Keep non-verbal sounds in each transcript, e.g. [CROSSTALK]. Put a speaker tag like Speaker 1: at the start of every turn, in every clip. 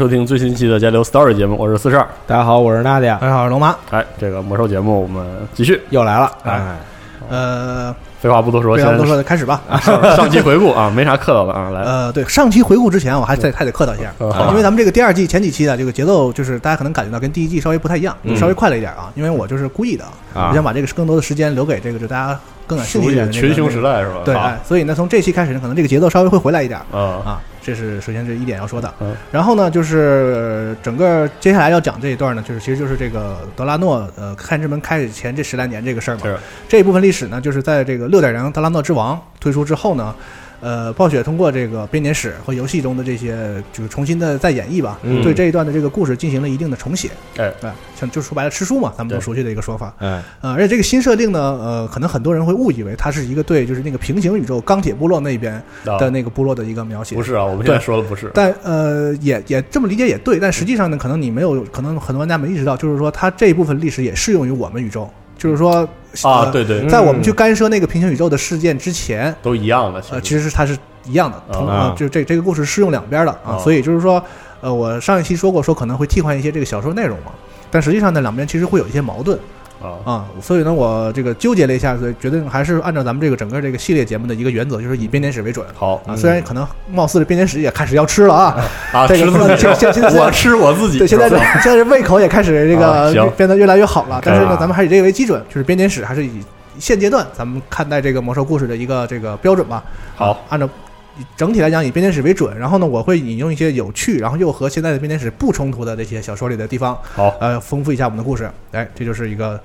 Speaker 1: 收听最新期的《加流 Story》节目，我是四十二。
Speaker 2: 大家好，我是娜迪亚。
Speaker 3: 大家好，我是龙妈。
Speaker 1: 哎，这个魔兽节目我们继续
Speaker 2: 又来了。
Speaker 1: 哎，
Speaker 3: 呃，
Speaker 1: 废话不多说，
Speaker 3: 废话不多说，开始吧。[LAUGHS]
Speaker 1: 上期回顾啊，没啥客套的啊，来。
Speaker 3: 呃，对，上期回顾之前，我还再还得客套一下，因为咱们这个第二季前几期的这个节奏，就是大家可能感觉到跟第一季稍微不太一样，稍微快了一点啊。因为我就是故意的，我想把这个更多的时间留给这个就大家更感兴趣的
Speaker 1: 群雄时代是吧？
Speaker 3: 对，所以呢，从这期开始呢，可能这个节奏稍微会回来一点啊啊。这是首先这一点要说的，然后呢，就是整个接下来要讲这一段呢，就是其实就是这个德拉诺呃黑暗之门开始前这十来年这个事儿嘛，这一部分历史呢，就是在这个六点零德拉诺之王推出之后呢。呃，暴雪通过这个编年史和游戏中的这些，就是重新的再演绎吧，对这一段的这个故事进行了一定的重写。
Speaker 1: 哎，
Speaker 3: 像就说白了吃书嘛，咱们都熟悉的一个说法。哎，呃，而且这个新设定呢，呃，可能很多人会误以为它是一个对，就是那个平行宇宙钢铁部落那边的那个部落的一个描写。
Speaker 1: 不是啊，我们现在说的不是。
Speaker 3: 但呃，也也这么理解也对，但实际上呢，可能你没有，可能很多玩家没意识到，就是说它这一部分历史也适用于我们宇宙。就是说
Speaker 1: 啊，对对，
Speaker 3: 在我们去干涉那个平行宇宙的事件之前，
Speaker 1: 都一样的。
Speaker 3: 呃，其实是它是一样的，同啊，就这这个故事适用两边的啊。所以就是说，呃，我上一期说过，说可能会替换一些这个小说内容嘛，但实际上呢，两边其实会有一些矛盾。啊啊！所以呢，我这个纠结了一下，所以决定还是按照咱们这个整个这个系列节目的一个原则，就是以编年史为准。
Speaker 1: 好
Speaker 3: 啊，虽然可能貌似这编年史也开始要吃了啊
Speaker 1: 啊！[LAUGHS]
Speaker 3: 这个
Speaker 1: 我 [LAUGHS] 吃我自己，
Speaker 3: 对，现在现在胃口也开始这个 [LAUGHS] 变得越来越好了。但是呢，咱们还以这个为基准，就是编年史还是以现阶段咱们看待这个魔兽故事的一个这个标准吧。
Speaker 1: 好，
Speaker 3: 按照。整体来讲以编年史为准，然后呢，我会引用一些有趣，然后又和现在的编年史不冲突的这些小说里的地方，
Speaker 1: 好，
Speaker 3: 呃，丰富一下我们的故事。哎，这就是一个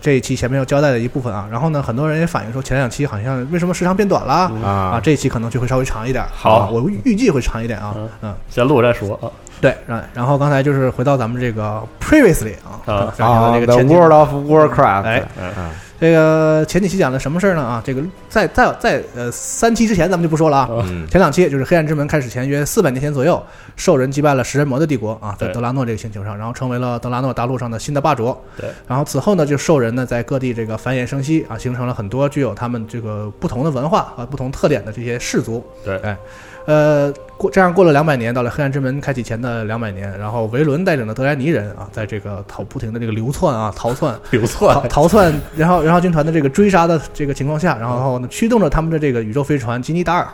Speaker 3: 这一期前面要交代的一部分啊。然后呢，很多人也反映说前两期好像为什么时长变短了啊？啊，这一期可能就会稍微长一点。
Speaker 1: 好，
Speaker 3: 我预计会长一点啊。嗯，
Speaker 1: 先录再说啊。
Speaker 3: 对，然然后刚才就是回到咱们这个 previously 啊，
Speaker 2: 啊，
Speaker 3: 这个
Speaker 2: World of Warcraft，
Speaker 3: 哎，嗯。这个前几期讲的什么事儿呢？啊，这个在在在呃三期之前咱们就不说了啊。前两期就是黑暗之门开始前约四百年前左右，兽人击败了食人魔的帝国啊，在德拉诺这个星球上，然后成为了德拉诺大陆上的新的霸主。
Speaker 1: 对。
Speaker 3: 然后此后呢，就兽人呢在各地这个繁衍生息啊，形成了很多具有他们这个不同的文化和不同特点的这些氏族。
Speaker 1: 对。
Speaker 3: 哎。呃，过这样过了两百年，到了黑暗之门开启前的两百年，然后维伦带领的德莱尼人啊，在这个逃不停的这个流窜啊，逃窜，[LAUGHS]
Speaker 1: 流窜，
Speaker 3: 逃窜，然后然后军团的这个追杀的这个情况下，然后呢驱动着他们的这个宇宙飞船吉尼达尔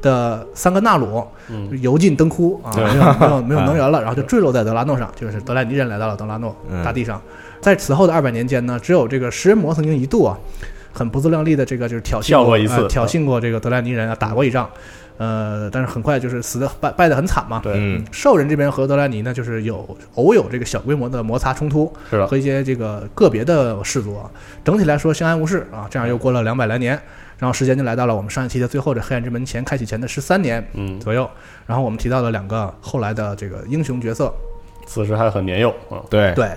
Speaker 3: 的三个纳鲁油尽灯枯啊，没有没有没有能源了，然后就坠落在德拉诺上，就是德莱尼人来到了德拉诺大地上，在此后的二百年间呢，只有这个食人魔曾经一度啊，很不自量力的这个就是挑衅
Speaker 1: 过一次，
Speaker 3: 挑衅过这个德莱尼人啊，打过一仗。呃，但是很快就是死的败败的很惨嘛。
Speaker 1: 对，
Speaker 3: 兽人这边和德莱尼呢，就是有偶有这个小规模的摩擦冲突，
Speaker 1: 是的，
Speaker 3: 和一些这个个别的氏族。整体来说相安无事啊。这样又过了两百来年，然后时间就来到了我们上一期的最后这黑暗之门前开启前的十三年
Speaker 1: 嗯
Speaker 3: 左右。然后我们提到了两个后来的这个英雄角色，
Speaker 1: 此时还很年幼
Speaker 2: 啊。对
Speaker 3: 对，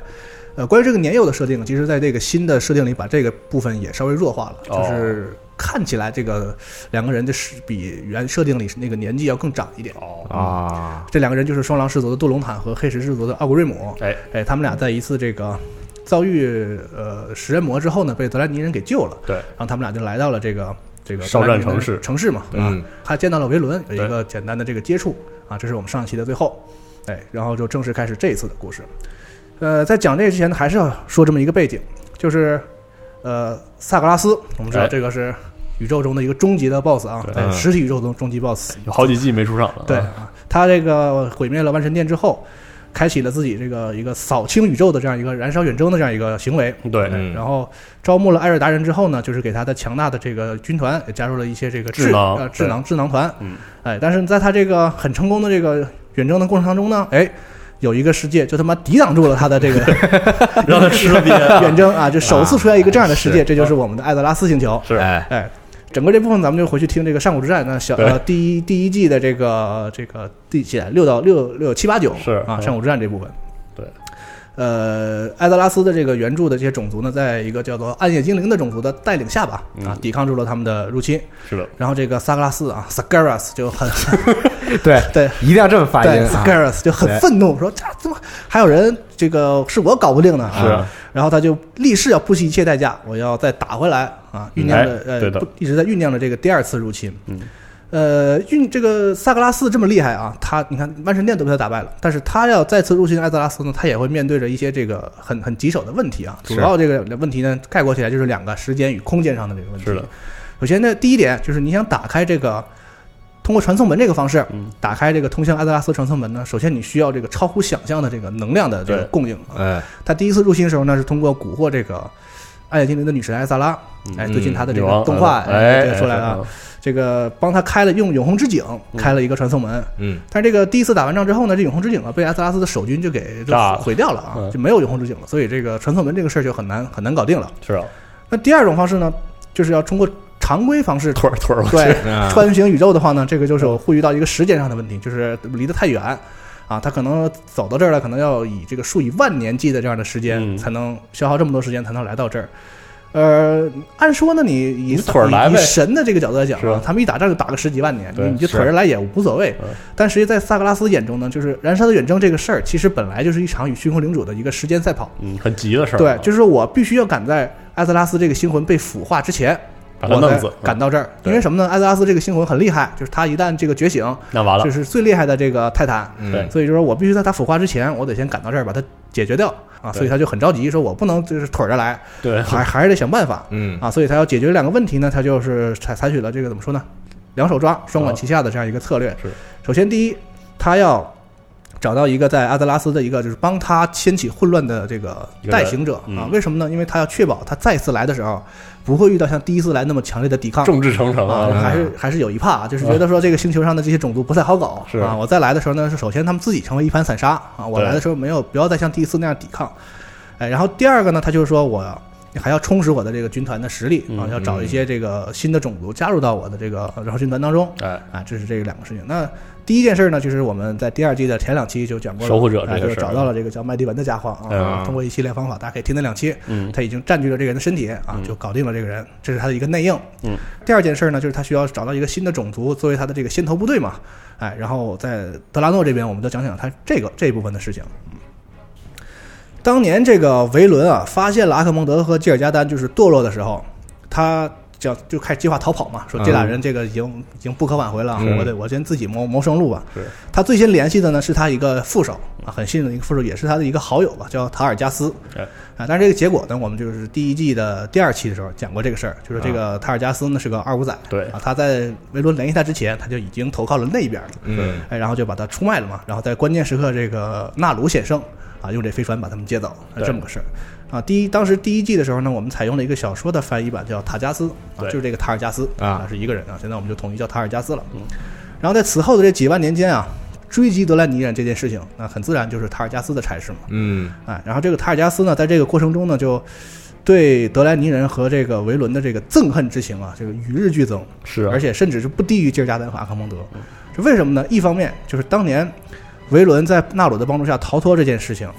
Speaker 3: 呃，关于这个年幼的设定，其实在这个新的设定里，把这个部分也稍微弱化了，就是。看起来这个两个人的是比原设定里那个年纪要更长一点
Speaker 1: 哦
Speaker 2: 啊，
Speaker 3: 这两个人就是双狼氏族的杜隆坦和黑石氏族的奥古瑞姆。
Speaker 1: 哎
Speaker 3: 哎，他们俩在一次这个遭遇呃食人魔之后呢，被德莱尼人给救了。
Speaker 1: 对，
Speaker 3: 然后他们俩就来到了这个这个
Speaker 1: 少战城市
Speaker 3: 城市嘛，对吧？他见到了维伦，有一个简单的这个接触啊，这是我们上一期的最后。哎，然后就正式开始这一次的故事。呃，在讲这个之前呢，还是要说这么一个背景，就是呃，萨格拉斯，我们知道这个是宇宙中的一个终极的 BOSS 啊，在实体宇宙中终极 BOSS，
Speaker 1: 有好几季没出场了。
Speaker 3: 对啊，他这个毁灭了万神殿之后。开启了自己这个一个扫清宇宙的这样一个燃烧远征的这样一个行为，
Speaker 1: 对。
Speaker 3: 然后招募了艾瑞达人之后呢，就是给他的强大的这个军团也加入了一些这个智呃智囊智囊团，
Speaker 1: 嗯，
Speaker 3: 哎，但是在他这个很成功的这个远征的过程当中呢，哎，有一个世界就他妈抵挡住了他的这个 [LAUGHS]
Speaker 1: 让他吃了 [LAUGHS]
Speaker 3: 远征啊，就首次出现一个这样的世界，这就是我们的艾泽拉斯星球，
Speaker 1: 是。
Speaker 3: 哎。哎。整个这部分咱们就回去听这个上古之战，那小呃第一第一季的这个这个第几六到六六七八九
Speaker 1: 是。
Speaker 3: 啊上古之战这部分。
Speaker 1: 对，
Speaker 3: 呃，艾泽拉斯的这个原著的这些种族呢，在一个叫做暗夜精灵的种族的带领下吧，啊，抵抗住了他们的入侵。
Speaker 1: 是的。
Speaker 3: 然后这个萨格拉斯啊，Sagaras 就很 [LAUGHS]
Speaker 2: 对
Speaker 3: 对，
Speaker 2: 一定要这么发音。
Speaker 3: Sagaras 就很愤怒，说这怎么还有人这个是我搞不定呢？
Speaker 1: 是。
Speaker 3: 然后他就立誓要不惜一切代价，我要再打回来啊！酝酿
Speaker 1: 着
Speaker 3: 呃，一直在酝酿着这个第二次入侵。
Speaker 1: 嗯。
Speaker 3: 呃，运这个萨格拉斯这么厉害啊，他你看万神殿都被他打败了，但是他要再次入侵艾泽拉斯呢，他也会面对着一些这个很很棘手的问题啊。主要这个问题呢，概括起来就是两个时间与空间上的这个问题。
Speaker 1: 是的。
Speaker 3: 首先呢，第一点就是你想打开这个通过传送门这个方式，打开这个通向艾泽拉斯传送门呢，首先你需要这个超乎想象的这个能量的这个供应。
Speaker 2: 哎，
Speaker 3: 他第一次入侵的时候呢，是通过蛊惑这个暗夜精灵的女神艾萨拉，哎，最近她的这个动画哎出来了。这个帮他开了用永恒之井开了一个传送门，
Speaker 2: 嗯，
Speaker 3: 但是这个第一次打完仗之后呢，这永恒之井啊被艾萨拉斯的守军就给毁掉了啊，就没有永恒之井了，所以这个传送门这个事儿就很难很难搞定了。
Speaker 1: 是啊，
Speaker 3: 那第二种方式呢，就是要通过常规方式
Speaker 1: 腿腿
Speaker 3: 对穿行宇宙的话呢，这个就是会遇到一个时间上的问题，就是离得太远啊，他可能走到这儿了，可能要以这个数以万年计的这样的时间才能消耗这么多时间才能来到这儿。呃，按说呢，你以
Speaker 1: 腿儿来呗，
Speaker 3: 神的这个角度来讲啊，他们一打仗就打个十几万年，你你就腿儿来也无所谓。但实际在萨格拉斯眼中呢，就是燃烧的远征这个事儿，其实本来就是一场与虚空领主的一个时间赛跑，
Speaker 1: 嗯，很急的事儿。
Speaker 3: 对，就是说我必须要赶在艾泽拉斯这个星魂被腐化之前，
Speaker 1: 把他弄死，
Speaker 3: 赶到这儿。因为什么呢？艾泽拉斯这个星魂很厉害，就是他一旦这个觉醒，
Speaker 1: 那完了，
Speaker 3: 就是最厉害的这个泰坦。
Speaker 1: 对，
Speaker 3: 所以就是说我必须在他腐化之前，我得先赶到这儿把他解决掉。啊，所以他就很着急，说我不能就是腿着来，
Speaker 1: 对，
Speaker 3: 还还是得想办法，
Speaker 2: 嗯，
Speaker 3: 啊，所以他要解决两个问题呢，他就是采采取了这个怎么说呢，两手抓，双管齐下的这样一个策略。
Speaker 1: 是，
Speaker 3: 首先第一，他要找到一个在阿德拉斯的一个就是帮他掀起混乱的这个代行者啊，为什么呢？因为他要确保他再次来的时候。不会遇到像第一次来那么强烈的抵抗，
Speaker 1: 众志成城啊，
Speaker 3: 还是还是有一怕，就是觉得说这个星球上的这些种族不太好搞，啊。我再来的时候呢，是首先他们自己成为一盘散沙啊。我来的时候没有，不要再像第一次那样抵抗，哎。然后第二个呢，他就是说我还要充实我的这个军团的实力啊，要找一些这个新的种族加入到我的这个然后军团当中，
Speaker 1: 哎
Speaker 3: 啊，这是这两个事情。那第一件事呢，就是我们在第二季的前两期就讲过了，
Speaker 1: 守护者这
Speaker 3: 个找到了这个叫麦迪文的家伙啊，通过一系列方法，大家可以听那两期，
Speaker 1: 嗯，
Speaker 3: 他已经占据了这个人的身体啊，就搞定了这个人，这是他的一个内应。
Speaker 1: 嗯，
Speaker 3: 第二件事呢，就是他需要找到一个新的种族作为他的这个先头部队嘛，哎，然后在德拉诺这边，我们就讲讲他这个这一部分的事情。当年这个维伦啊，发现了阿克蒙德和吉尔加丹就是堕落的时候，他。叫就开始计划逃跑嘛，说这俩人这个已经已经不可挽回了，我得我先自己谋谋生路吧。他最先联系的呢是他一个副手啊，很信任的一个副手，也是他的一个好友吧，叫塔尔加斯。啊，但是这个结果呢，我们就是第一季的第二期的时候讲过这个事儿，就是这个塔尔加斯呢是个二五仔。
Speaker 1: 对
Speaker 3: 啊，他在维伦联系他之前，他就已经投靠了那边了。
Speaker 2: 嗯，
Speaker 3: 哎，然后就把他出卖了嘛，然后在关键时刻，这个纳鲁险胜啊，用这飞船把他们接走，这么个事儿。啊，第一，当时第一季的时候呢，我们采用了一个小说的翻译版，叫塔加斯啊，就是这个塔尔加斯啊，是一个人啊。现在我们就统一叫塔尔加斯了。
Speaker 1: 嗯，
Speaker 3: 然后在此后的这几万年间啊，追击德莱尼人这件事情，那很自然就是塔尔加斯的差事嘛。
Speaker 2: 嗯，
Speaker 3: 哎，然后这个塔尔加斯呢，在这个过程中呢，就对德莱尼人和这个维伦的这个憎恨之情啊，这个与日俱增。
Speaker 1: 是，
Speaker 3: 而且甚至是不低于吉尔加丹和阿康蒙德。这为什么呢？一方面就是当年维伦在纳鲁的帮助下逃脱这件事情。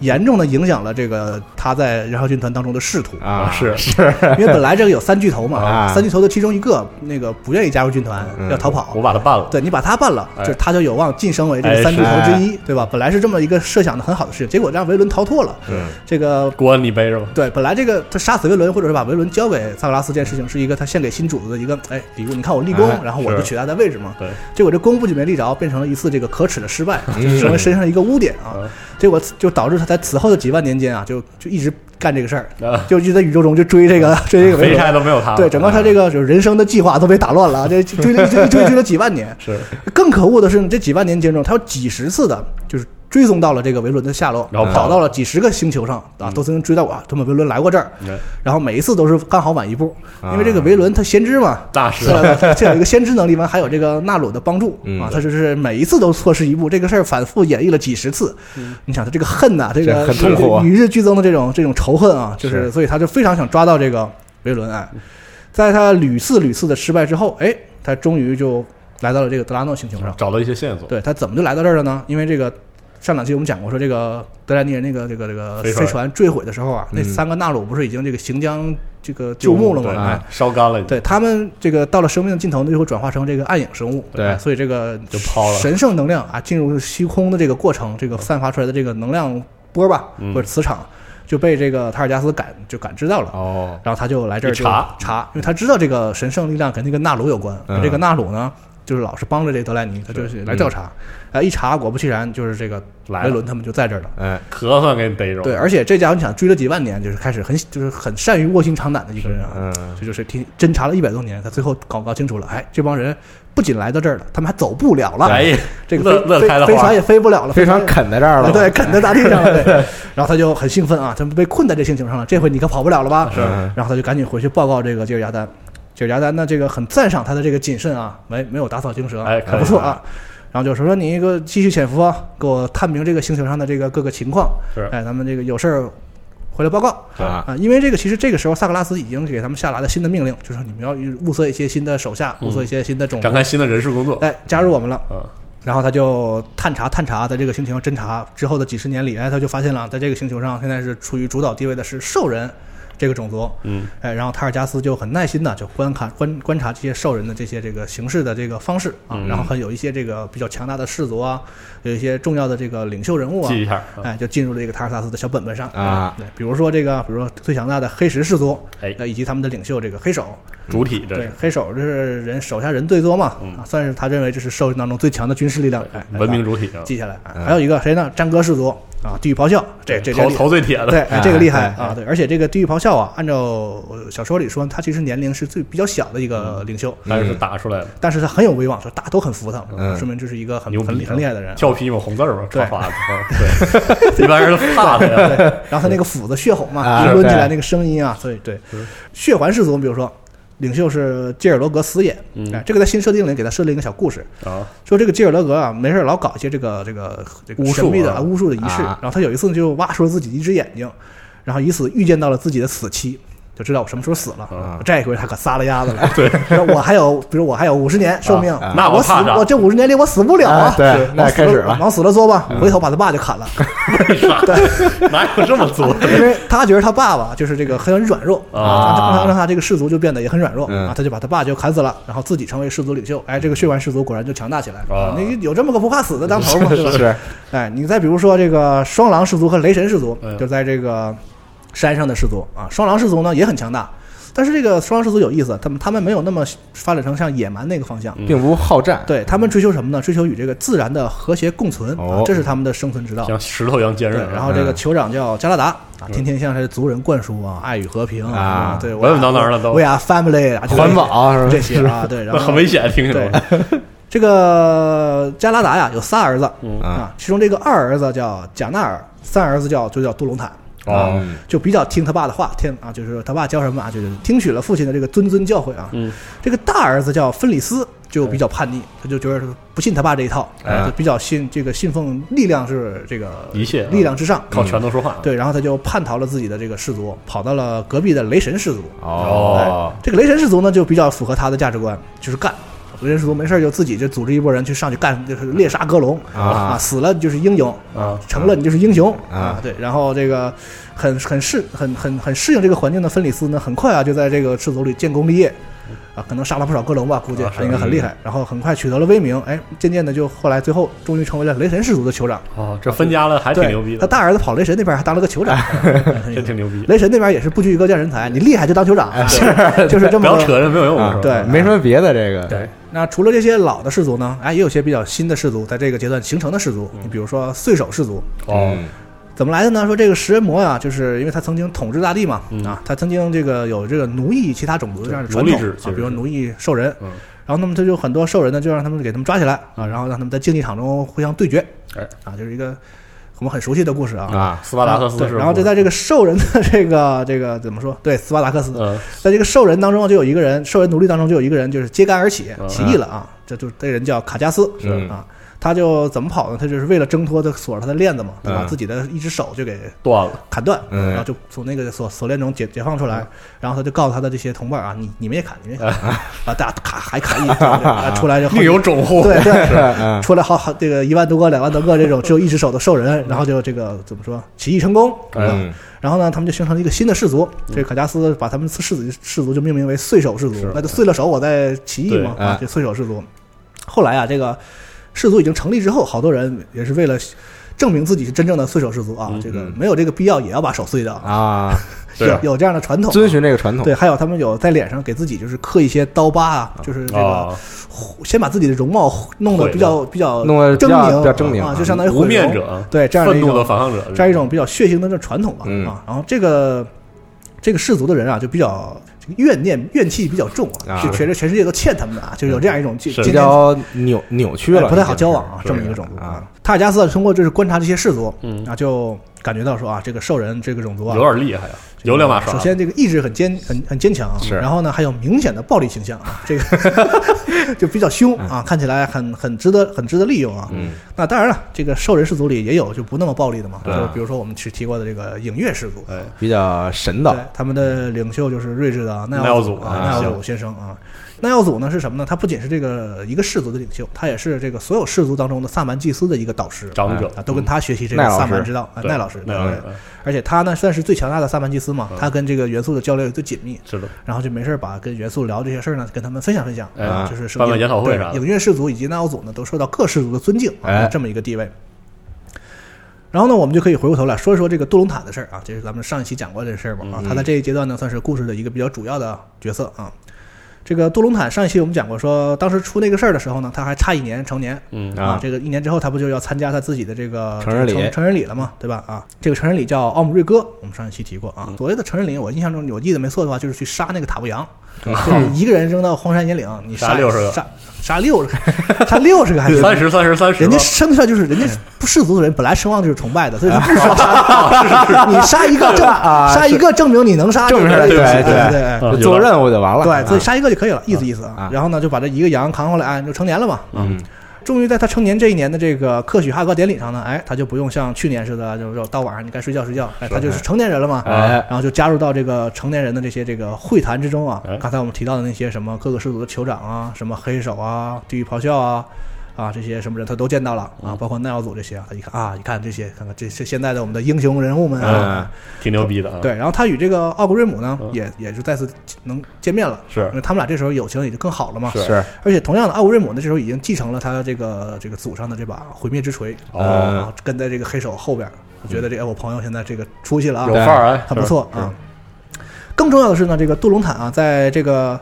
Speaker 3: 严重的影响了这个他在燃烧军团当中的仕途
Speaker 2: 啊，
Speaker 1: 是
Speaker 2: 是，
Speaker 3: 因为本来这个有三巨头嘛，
Speaker 2: 啊
Speaker 3: 三巨头的其中一个那个不愿意加入军团，
Speaker 2: 嗯
Speaker 3: 要逃跑
Speaker 1: 我。把他办了，
Speaker 3: 对你把他办了，
Speaker 1: 哎
Speaker 3: 就是他就有望晋升为这
Speaker 1: 哎
Speaker 3: 个三巨头之一，对吧？本来是这么一个设想的很好的事情，结果让维伦逃脱了。
Speaker 2: 嗯
Speaker 3: 这个
Speaker 1: 锅你背着吧。
Speaker 3: 对，本来这个他杀死维伦，或者是把维伦交给萨格拉斯这件事情，是一个他献给新主子的一个哎礼物。你看我立功
Speaker 2: 哎，
Speaker 3: 然后我就取代他的位置嘛。
Speaker 1: 对，
Speaker 3: 结果这功不仅没立着，变成了一次这个可耻的失败，
Speaker 2: 嗯
Speaker 3: 就是成为身上的一个污点啊
Speaker 1: 嗯。
Speaker 3: 结果就导致他在此后的几万年间啊，就就一直干这个事儿，
Speaker 1: 啊，
Speaker 3: 就一直在宇宙中就追这个追这个维
Speaker 1: 废
Speaker 3: 伦。
Speaker 1: 柴都没有他。
Speaker 3: 对，整个他这个就是人生的计划都被打乱了啊！这追了一追追追了几万年。
Speaker 1: 是，
Speaker 3: 更可恶的是，这几万年间中，他有几十次的，就是追踪到了这个维伦的下落，
Speaker 1: 然后跑
Speaker 3: 找到了几十个星球上啊，都曾经追到过啊，他们维伦来过这儿，
Speaker 1: 嗯
Speaker 3: 然后每一次都是刚好晚一步，
Speaker 2: 啊
Speaker 3: 因为这个维伦他先知嘛，
Speaker 1: 大师？
Speaker 3: 这有一个先知能力完，还有这个纳鲁的帮助
Speaker 2: 嗯
Speaker 3: 啊，他就是每一次都错失一步，这个事儿反复演绎了几十次。你想他这个恨呐，这个
Speaker 2: 很痛苦啊
Speaker 3: 与日俱增的这种这种仇恨啊，就是
Speaker 2: 是
Speaker 3: 所以他就非常想抓到这个维伦。哎，在他屡次屡次的失败之后，哎，他终于就来到了这个德拉诺星球上。
Speaker 1: 找到一些线索。
Speaker 3: 对他怎么就来到这儿了呢？因为这个上两期我们讲过，说这个德莱尼人那个这个这个
Speaker 1: 飞船。
Speaker 3: 坠毁的时候啊，那
Speaker 2: 嗯
Speaker 3: 三个纳鲁不是已经这个行将这个就木了吗？
Speaker 1: 烧干了，
Speaker 3: 对他们这个到了生命的尽头呢，就会转化成这个暗影生物。
Speaker 2: 对。
Speaker 3: 哎所以这个
Speaker 1: 就抛了。
Speaker 3: 神圣能量啊，进入虚空的这个过程，这个散发出来的这个能量波吧，
Speaker 1: 嗯。
Speaker 3: 或者磁场，就被这个塔尔加斯感就感知到了。
Speaker 2: 哦，
Speaker 3: 然后他就来这儿
Speaker 1: 查。
Speaker 3: 查，因为他知道这个神圣力量肯定跟纳鲁有关，
Speaker 2: 嗯。
Speaker 3: 这个纳鲁呢。就是老是帮着这德莱尼，他就是来调查，哎，一查果不其然，就是这个
Speaker 1: 来了
Speaker 3: 维伦他们就在这儿了。
Speaker 2: 哎，
Speaker 1: 壳算给你逮着了。
Speaker 3: 对，而且这家伙你想追了几万年，就是开始很就是很善于卧薪尝胆的一个人啊，
Speaker 2: 嗯，
Speaker 3: 这就是听侦查了一百多年，他最后搞搞清楚了，哎，这帮人不仅来到这儿了，他们还走不了了，
Speaker 1: 哎，
Speaker 3: 这个
Speaker 1: 乐
Speaker 3: 飞
Speaker 1: 乐开了
Speaker 3: 飞飞船也飞不了了，
Speaker 2: 飞
Speaker 3: 船
Speaker 2: 啃在这儿了，[LAUGHS]
Speaker 3: 对，啃在大地上了，对，[LAUGHS] 然后他就很兴奋啊，他们被困在这星球上了，这回你可跑不了了吧？
Speaker 2: 是
Speaker 3: 然后他就赶紧回去报告这个吉尔加丹，吉尔加丹呢，这个很赞赏他的这个谨慎啊，没没有打草惊蛇，
Speaker 1: 哎
Speaker 3: 很不错啊。然后就说说你一个继续潜伏啊，给我探明这个星球上的这个各个情况。
Speaker 1: 是
Speaker 3: 哎，咱们这个有事儿回来报告
Speaker 2: 啊，
Speaker 3: 啊。因为这个其实这个时候萨格拉斯已经给他们下达了新的命令，就是你们要物色一些新的手下，物色一些新的种族，
Speaker 1: 展开新的人事工作。
Speaker 3: 哎，加入我们了。
Speaker 1: 嗯，
Speaker 3: 然后他就探查探查，在这个星球上侦查之后的几十年里，哎，他就发现了，在这个星球上现在是处于主导地位的是兽人这个种族。
Speaker 1: 嗯，
Speaker 3: 哎，然后塔尔加斯就很耐心的就观看观观察这些兽人的这些这个行事的这个方式啊，
Speaker 1: 嗯。
Speaker 3: 然后还有一些这个比较强大的氏族啊，有一些重要的这个领袖人物啊，
Speaker 1: 记一下。啊。
Speaker 3: 哎，就进入了这个塔尔萨斯的小本本上。
Speaker 2: 啊。
Speaker 3: 对，比如说这个，比如说最强大的黑石氏族，
Speaker 1: 哎。
Speaker 3: 那以及他们的领袖这个黑手，
Speaker 1: 主体这，
Speaker 3: 对黑手这是人手下人最多嘛，
Speaker 1: 嗯。
Speaker 3: 啊，算是他认为这是兽人当中最强的军事力量，哎，
Speaker 1: 文明主体啊，
Speaker 3: 记下来。还有一个谁呢？战歌氏族啊，地狱咆哮，这这这
Speaker 1: 头头最铁的。
Speaker 3: 对，哎这个厉害
Speaker 2: 哎
Speaker 3: 啊！对，而且这个地狱咆哮啊，按照呃小说里说，他其实年龄是最比较小的一个领袖，
Speaker 1: 但是打出来的，
Speaker 3: 但是他很有威望，说大家都很服他，
Speaker 2: 嗯
Speaker 3: 说明这是一个很很很厉害的人。
Speaker 1: 跳皮嘛，红字儿嘛，
Speaker 3: 对
Speaker 1: 唰唰的。[LAUGHS] 啊对，一般人都怕他呀。
Speaker 3: 对，然后他那个斧子血吼嘛，抡起来那个声音啊，所以对，血环氏族，比如说领袖是基尔罗格死也，
Speaker 1: 嗯。
Speaker 3: 哎，这个在新设定里给他设了一个小故事，
Speaker 1: 啊，
Speaker 3: 说这个基尔罗格啊，没事老搞一些这个这个这个神秘的
Speaker 1: 啊
Speaker 3: 巫术的仪式，
Speaker 2: 啊。
Speaker 3: 然后他有一次就挖出了自己一只眼睛，然后以此预见到了自己的死期。就知道我什么时候死了。
Speaker 2: 啊
Speaker 3: 这回他可撒了丫子了。[LAUGHS] 对，我还有，比如我还有五十年寿命，
Speaker 2: 啊
Speaker 1: 那我
Speaker 3: 我死
Speaker 1: 怕啥
Speaker 3: 我这五十年里我死不了
Speaker 2: 啊对那
Speaker 3: 往死
Speaker 2: 开始了
Speaker 3: 往死了作吧，回头把他爸就砍了。[LAUGHS]
Speaker 1: 为啥？哪有这么做的？
Speaker 3: 因为他觉得他爸爸就是这个很软弱
Speaker 1: 啊
Speaker 3: 让他让他这个氏族就变得也很软弱
Speaker 2: 嗯
Speaker 3: 啊，他就把他爸就砍死了，然后自己成为氏族领袖。哎，这个血丸氏族果然就强大起来
Speaker 1: 啊
Speaker 3: 你有这么个不怕死的当头吗？对吧？
Speaker 2: 是
Speaker 3: 哎，你再比如说这个双狼氏族和雷神氏族
Speaker 1: 嗯，
Speaker 3: 就在这个山上的氏族啊。双狼氏族呢也很强大，但是这个双狼氏族有意思，他们他们没有那么发展成像野蛮那个方向。
Speaker 1: 嗯
Speaker 2: 并不好战，
Speaker 3: 对他们追求什么呢？追求与这个自然的和谐共存这是他们的生存之道。
Speaker 1: 像石头一样坚
Speaker 3: 对
Speaker 1: 韧，。
Speaker 3: 然后这个
Speaker 2: 嗯
Speaker 3: 酋长叫加拉达啊，天天向这族人灌输啊爱与和平
Speaker 2: 啊
Speaker 3: 对，
Speaker 1: 稳稳当当的都
Speaker 3: We are family 啊，
Speaker 2: 环保是吧？
Speaker 3: 这些啊，对，然后
Speaker 1: 很危险，听起
Speaker 3: 对
Speaker 1: 来。，
Speaker 3: 这个加拉达呀有仨儿子
Speaker 2: 嗯
Speaker 3: 啊，其中这个二儿子叫贾纳尔，三儿子叫就叫杜隆坦。
Speaker 1: 哦，
Speaker 2: 嗯
Speaker 3: 就比较听他爸的话，听啊，就是他爸教什么啊，就是听取了父亲的这个谆谆教诲啊。
Speaker 1: 嗯，
Speaker 3: 这个大儿子叫芬里斯，就比较叛逆，他就觉得不信他爸这一套，
Speaker 1: 哎
Speaker 3: 就比较信这个信奉力量是这个
Speaker 1: 一切啊
Speaker 3: 力量之上，
Speaker 1: 靠拳头说话。
Speaker 3: 对，然后他就叛逃了自己的这个氏族，跑到了隔壁的雷神氏族。
Speaker 2: 哦，
Speaker 3: 这个雷神氏族呢，就比较符合他的价值观，就是干。雷神氏族没事就自己就组织一波人去上去干，就是猎杀哥龙啊，死了就是英雄啊，成了你就是英雄啊，对，然后这个很很适很很很适应这个环境的芬里斯呢，很快啊就在这个氏族里建功立业。啊，可能杀了不少哥龙吧，估计他应该很厉害。然后很快取得了威名，哎，渐渐的就后来最后终于成为了雷神氏族的酋长。
Speaker 1: 哦，这分家了还挺牛逼的。
Speaker 3: 他大儿子跑雷神那边还当了个酋长，[LAUGHS]
Speaker 1: 真挺牛逼。
Speaker 3: 雷神那边也是不拘一格降人才，你厉害就当酋长，是 [LAUGHS] 就是这么。
Speaker 1: 不要扯，没有用。
Speaker 3: 对，
Speaker 2: 没什么别的这个。
Speaker 3: 对，那除了这些老的氏族呢？哎，也有些比较新的氏族，在这个阶段形成的氏族，你比如说碎首氏族。
Speaker 1: 哦。
Speaker 3: 怎么来的呢？说这个食人魔啊，就是因为他曾经统治大地嘛，啊，他曾经这个有这个奴役其他种族的这样的传统啊，比如奴役兽人，然后那么他就很多兽人呢，就让他们给他们抓起来啊，然后让他们在竞技场中互相对决，
Speaker 1: 哎，
Speaker 3: 啊，就是一个我们很熟悉的故事啊，
Speaker 1: 啊，斯巴达克斯，
Speaker 3: 对，然后就在这个兽人的 [LAUGHS] 这个这个怎么说？对，斯巴达克斯，在这个兽人当中就有一个人，兽人奴隶当中就有一个人就是揭竿而起，起义了啊，这就这人叫卡加斯，
Speaker 1: 是
Speaker 3: 啊。他就怎么跑呢？他就是为了挣脱他锁着他的链子嘛，把自己的一只手就给
Speaker 1: 断了，
Speaker 3: 砍断，然后就从那个锁锁链中解解放出来。然后他就告诉他的这些同伴啊，你你们也砍，你们也砍啊，[LAUGHS] 大家砍还砍一出来就
Speaker 1: 另 [LAUGHS] 有种乎，
Speaker 3: 对对，出来好好这个一万多个、两万多个这种只有一只手的兽人，然后就这个怎么说起义成功，嗯，然后呢，他们就形成了一个新的氏族。这个卡加斯把他们氏族氏族就命名为碎手氏族，那就碎了手我再起义嘛，啊，这碎手氏族。后来啊，这个。氏族已经成立之后，好多人也是为了证明自己是真正的碎手氏族啊，这个没有这个必要，也要把手碎掉
Speaker 2: 啊，[LAUGHS]
Speaker 3: 有有这样的传统，
Speaker 2: 遵循这个传统。
Speaker 3: 对，还有他们有在脸上给自己就是刻一些刀疤啊，就是这个先把自己的容貌弄得比较比较
Speaker 2: 弄得
Speaker 3: 狰狞，
Speaker 2: 比较狰狞
Speaker 3: 啊，就相当于
Speaker 1: 无面者，
Speaker 3: 对这样的
Speaker 1: 一种的反抗者，
Speaker 3: 这样一种比较血腥的这传统吧啊。然后这个这个氏族的人啊，就比较。怨念怨气比较重啊，就觉得全世界都欠他们的啊，就有这样一种
Speaker 2: 比较扭扭曲了，
Speaker 3: 不太好交往啊，这么一个种族啊。塔尔加斯通过就是观察这些氏族，啊，就感觉到说啊，这个兽人这个种族啊，
Speaker 1: 有点厉害啊。有两把刷。
Speaker 3: 首先，这个意志很坚很很坚强，
Speaker 2: 是。
Speaker 3: 然后呢，还有明显的暴力倾向啊，这个 [LAUGHS] 就比较凶啊，看起来很很值得很值得利用啊。
Speaker 2: 嗯。
Speaker 3: 那当然了，这个兽人氏族里也有就不那么暴力的嘛，就比如说我们去提过的这个影月氏族，
Speaker 1: 哎，
Speaker 2: 比较神的，
Speaker 3: 他们的领袖就是睿智的奈
Speaker 1: 奥
Speaker 3: 祖啊，奈奥祖先生啊。奈奥祖呢是什么呢？他不仅是这个一个氏族的领袖，他也是这个所有氏族当中的萨满祭司的一个导师、
Speaker 1: 长者
Speaker 3: 啊，都跟他学习这个萨满之道。奈老师，对，而且他呢算是最强大的萨满祭司嘛，他跟这个元素的交流也最紧密。
Speaker 1: 是的，
Speaker 3: 然后就没事把跟元素聊这些事儿呢，跟他们分享分享
Speaker 1: 啊，
Speaker 3: 就是
Speaker 1: 办办研讨会啥。
Speaker 3: 影月氏族以及奈奥祖呢，都受到各氏族的尊敬啊，这么一个地位。然后呢，我们就可以回过头来说一说这个杜隆坦的事儿啊，这是咱们上一期讲过这事儿吧啊，他在这一阶段呢，算是故事的一个比较主要的角色啊。这个杜隆坦上一期我们讲过，说当时出那个事儿的时候呢，他还差一年成年，
Speaker 1: 嗯
Speaker 3: 啊，这个一年之后他不就要参加他自己的这个
Speaker 2: 成人礼
Speaker 3: 成人礼了嘛，对吧？啊，这个成人礼叫奥姆瑞戈，我们上一期提过啊。所谓的成人礼，我印象中我记得没错的话，就是去杀那个塔布羊，就 [LAUGHS] 是一个人扔到荒山野岭，你
Speaker 1: 杀六十个，
Speaker 3: 杀杀六十个，杀 [LAUGHS] 六十个还是 [LAUGHS]
Speaker 1: 三十三十三十？
Speaker 3: 人家生出来就是人家不世俗的人，本来声望就是崇拜的，所以不需要杀。你杀一个证，杀一个证明你能杀，
Speaker 2: 证明
Speaker 3: 对
Speaker 2: 对对，做任务就完了。
Speaker 3: 对，所以杀一个就可以了，意思意思啊。然后呢，就把这一个羊扛回来，就成年了嘛。
Speaker 2: 嗯，
Speaker 3: 终于在他成年这一年的这个克许哈格典礼上呢，哎，他就不用像去年似的，就是到晚上你该睡觉睡觉，哎，他就是成年人了嘛。
Speaker 2: 哎，
Speaker 3: 然后就加入到这个成年人的这些这个会谈之中啊。刚才我们提到的那些什么各个氏族的酋长啊，什么黑手啊，地狱咆哮啊。啊，这些什么人他都见到了啊，包括耐奥祖这些啊，他一看啊，一看这些，看看这这现在的我们的英雄人物们啊，
Speaker 1: 挺牛逼的啊。
Speaker 3: 对，然后他与这个奥格瑞姆呢，也也是再次能见面了，
Speaker 1: 是，
Speaker 3: 因为他们俩这时候友情也就更好了嘛。
Speaker 2: 是，
Speaker 3: 而且同样的，奥格瑞姆呢，这时候已经继承了他这个这个祖上的这把毁灭之锤，
Speaker 1: 哦，
Speaker 3: 跟在这个黑手后边，我觉得这我朋友现在这个出息了啊，
Speaker 1: 有范儿，
Speaker 3: 很不错啊。更重要的是呢，这个杜隆坦啊，在这个。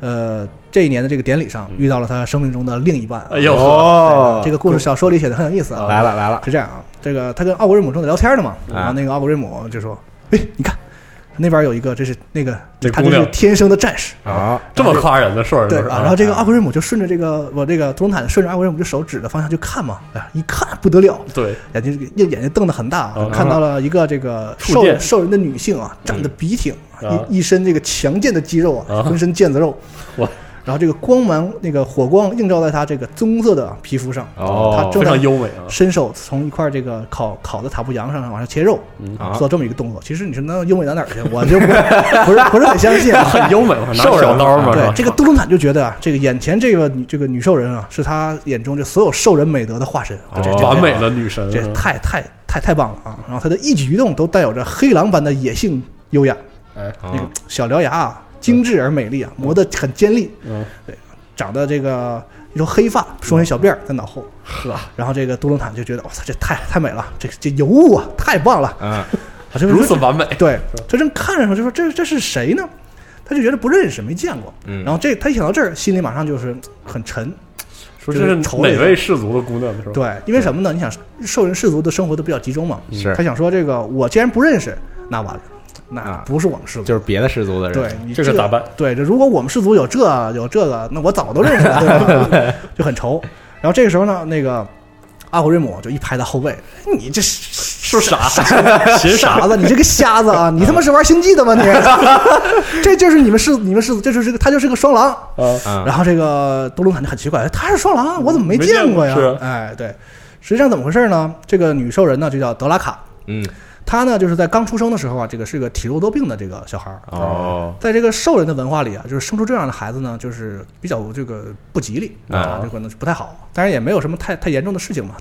Speaker 3: 呃，这一年的这个典礼上，遇到了他生命中的另一半。
Speaker 1: 哎呦，
Speaker 3: 这个故事小说里写的很有意思啊。
Speaker 2: 来了来了，
Speaker 3: 是这样啊，这个他跟奥古瑞姆正在聊天呢嘛，然后那个奥古瑞姆就说：“哎，你看。”那边有一个，这是那个，他就是天生的战士。
Speaker 2: 啊！
Speaker 1: 这么夸人的事儿，
Speaker 3: 对啊。然后这个阿奎瑞姆就顺着这个我这个图隆坦顺着阿奎瑞姆这手指的方向去看嘛，哎呀，一看不得了，
Speaker 1: 对，
Speaker 3: 眼睛这个眼睛瞪得很大，看到了一个这个兽兽人的女性啊，长得笔挺，一一身这个强健的肌肉啊，浑身腱子肉，
Speaker 1: 哇！
Speaker 3: 然后这个光芒，那个火光映照在他这个棕色的皮肤上。
Speaker 2: 哦，
Speaker 3: 他
Speaker 1: 非常优美啊！
Speaker 3: 伸手从一块这个烤烤的塔布羊上往上切肉，做这么一个动作。其实你说能优美到哪儿去？我就不不是不是很相信。[LAUGHS]
Speaker 1: 很优美，拿小刀嘛。
Speaker 3: 对，这个杜隆坦就觉得啊，这个眼前这个女这个女兽人啊，是他眼中这所有兽人美德的化身，
Speaker 1: 完美的女神，
Speaker 3: 这太太太太棒了啊！然后他的一举一动都带有着黑狼般的野性优雅。
Speaker 1: 哎，
Speaker 3: 那个小獠牙啊，精致而美丽啊，磨得很尖利。嗯，对，长得这个一头黑发，梳成小辫儿在脑后，是吧？然后这个杜隆坦就觉得，我操，这太太美了，这这尤物啊，太棒了。嗯，[LAUGHS]
Speaker 1: 如此完美。
Speaker 3: 对，他正看着，就说这这是谁呢？他就觉得不认识，没见过。嗯，然后这他一想到这儿，心里马上就是很沉，
Speaker 1: 说这是哪位氏族的姑娘？是吧？
Speaker 3: 对，因为什么呢？你想，兽人氏族的生活都比较集中嘛。
Speaker 2: 是。
Speaker 3: 他想说，这个我既然不认识，那完了。那不是我们氏族，
Speaker 2: 就是别的氏族的人。
Speaker 3: 对，
Speaker 1: 这个咋办？
Speaker 3: 对，这如果我们氏族有这有这个，那我早都认识了，[LAUGHS] 就很愁。然后这个时候呢，那个阿古瑞姆就一拍他后背：“你这是 [LAUGHS]
Speaker 1: 傻
Speaker 3: 傻子，你这个瞎子啊！你他妈是玩星际的吗？你 [LAUGHS] 这就是你们氏你们氏族，这就是个他就是个双狼。”然后这个多隆坦就很奇怪：“他是双狼，我怎么没见过呀？”哎，对，实际上怎么回事呢？这个女兽人呢，就叫德拉卡。嗯。他呢，就是在刚出生的时候啊，这个是个体弱多病的这个小孩儿。哦，在这个兽人的文化里啊，就是生出这样的孩子呢，就是比较这个不吉利啊，就可能不太好。当然也没有什么太太严重的事情嘛。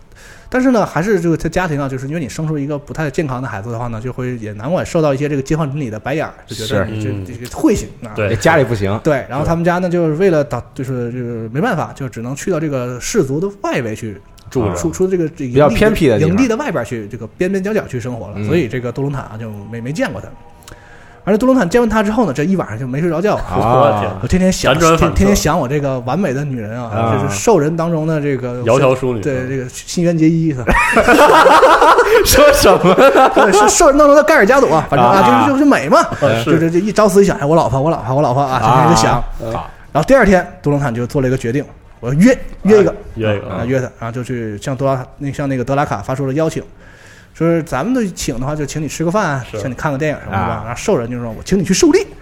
Speaker 3: 但是呢，还是这个他家庭啊，就是因为你生出一个不太健康的孩子的话呢，就会也难怪受到一些这个街坊邻里的白眼儿，就觉得你这这个晦气啊。
Speaker 1: 对，
Speaker 2: 家里不行。
Speaker 3: 对，然后他们家呢，就是为了打，就是这个没办法，就只能去到这个氏族的外围去。
Speaker 1: 住
Speaker 3: 出出这个这
Speaker 2: 比较偏僻的
Speaker 3: 营地的外边去，这个边边角角去生活了，所以这个杜隆坦啊就没没见过他。而且杜隆坦见完他之后呢，这一晚上就没睡着觉
Speaker 1: 啊，
Speaker 3: 我天天想，天天天想我这个完美的女人啊，就是兽人当中的这个
Speaker 1: 窈窕淑女，
Speaker 3: 对这个新垣结衣？[LAUGHS]
Speaker 2: 说什么？[LAUGHS]
Speaker 3: 是兽人当中的盖尔加朵，反正啊，就是就是美嘛，就这这一朝思一想，哎，我老婆，我老婆，我老婆啊，天天就想。然后第二天，杜隆坦就做了一个决定。我约约一个，
Speaker 1: 约一个
Speaker 3: 啊，约他，然后就去向德拉那向那个德拉卡发出了邀请，说是咱们的请的话，就请你吃个饭，请你看个电影什么的吧。然后兽人就说：“我请你去狩猎。[LAUGHS] ”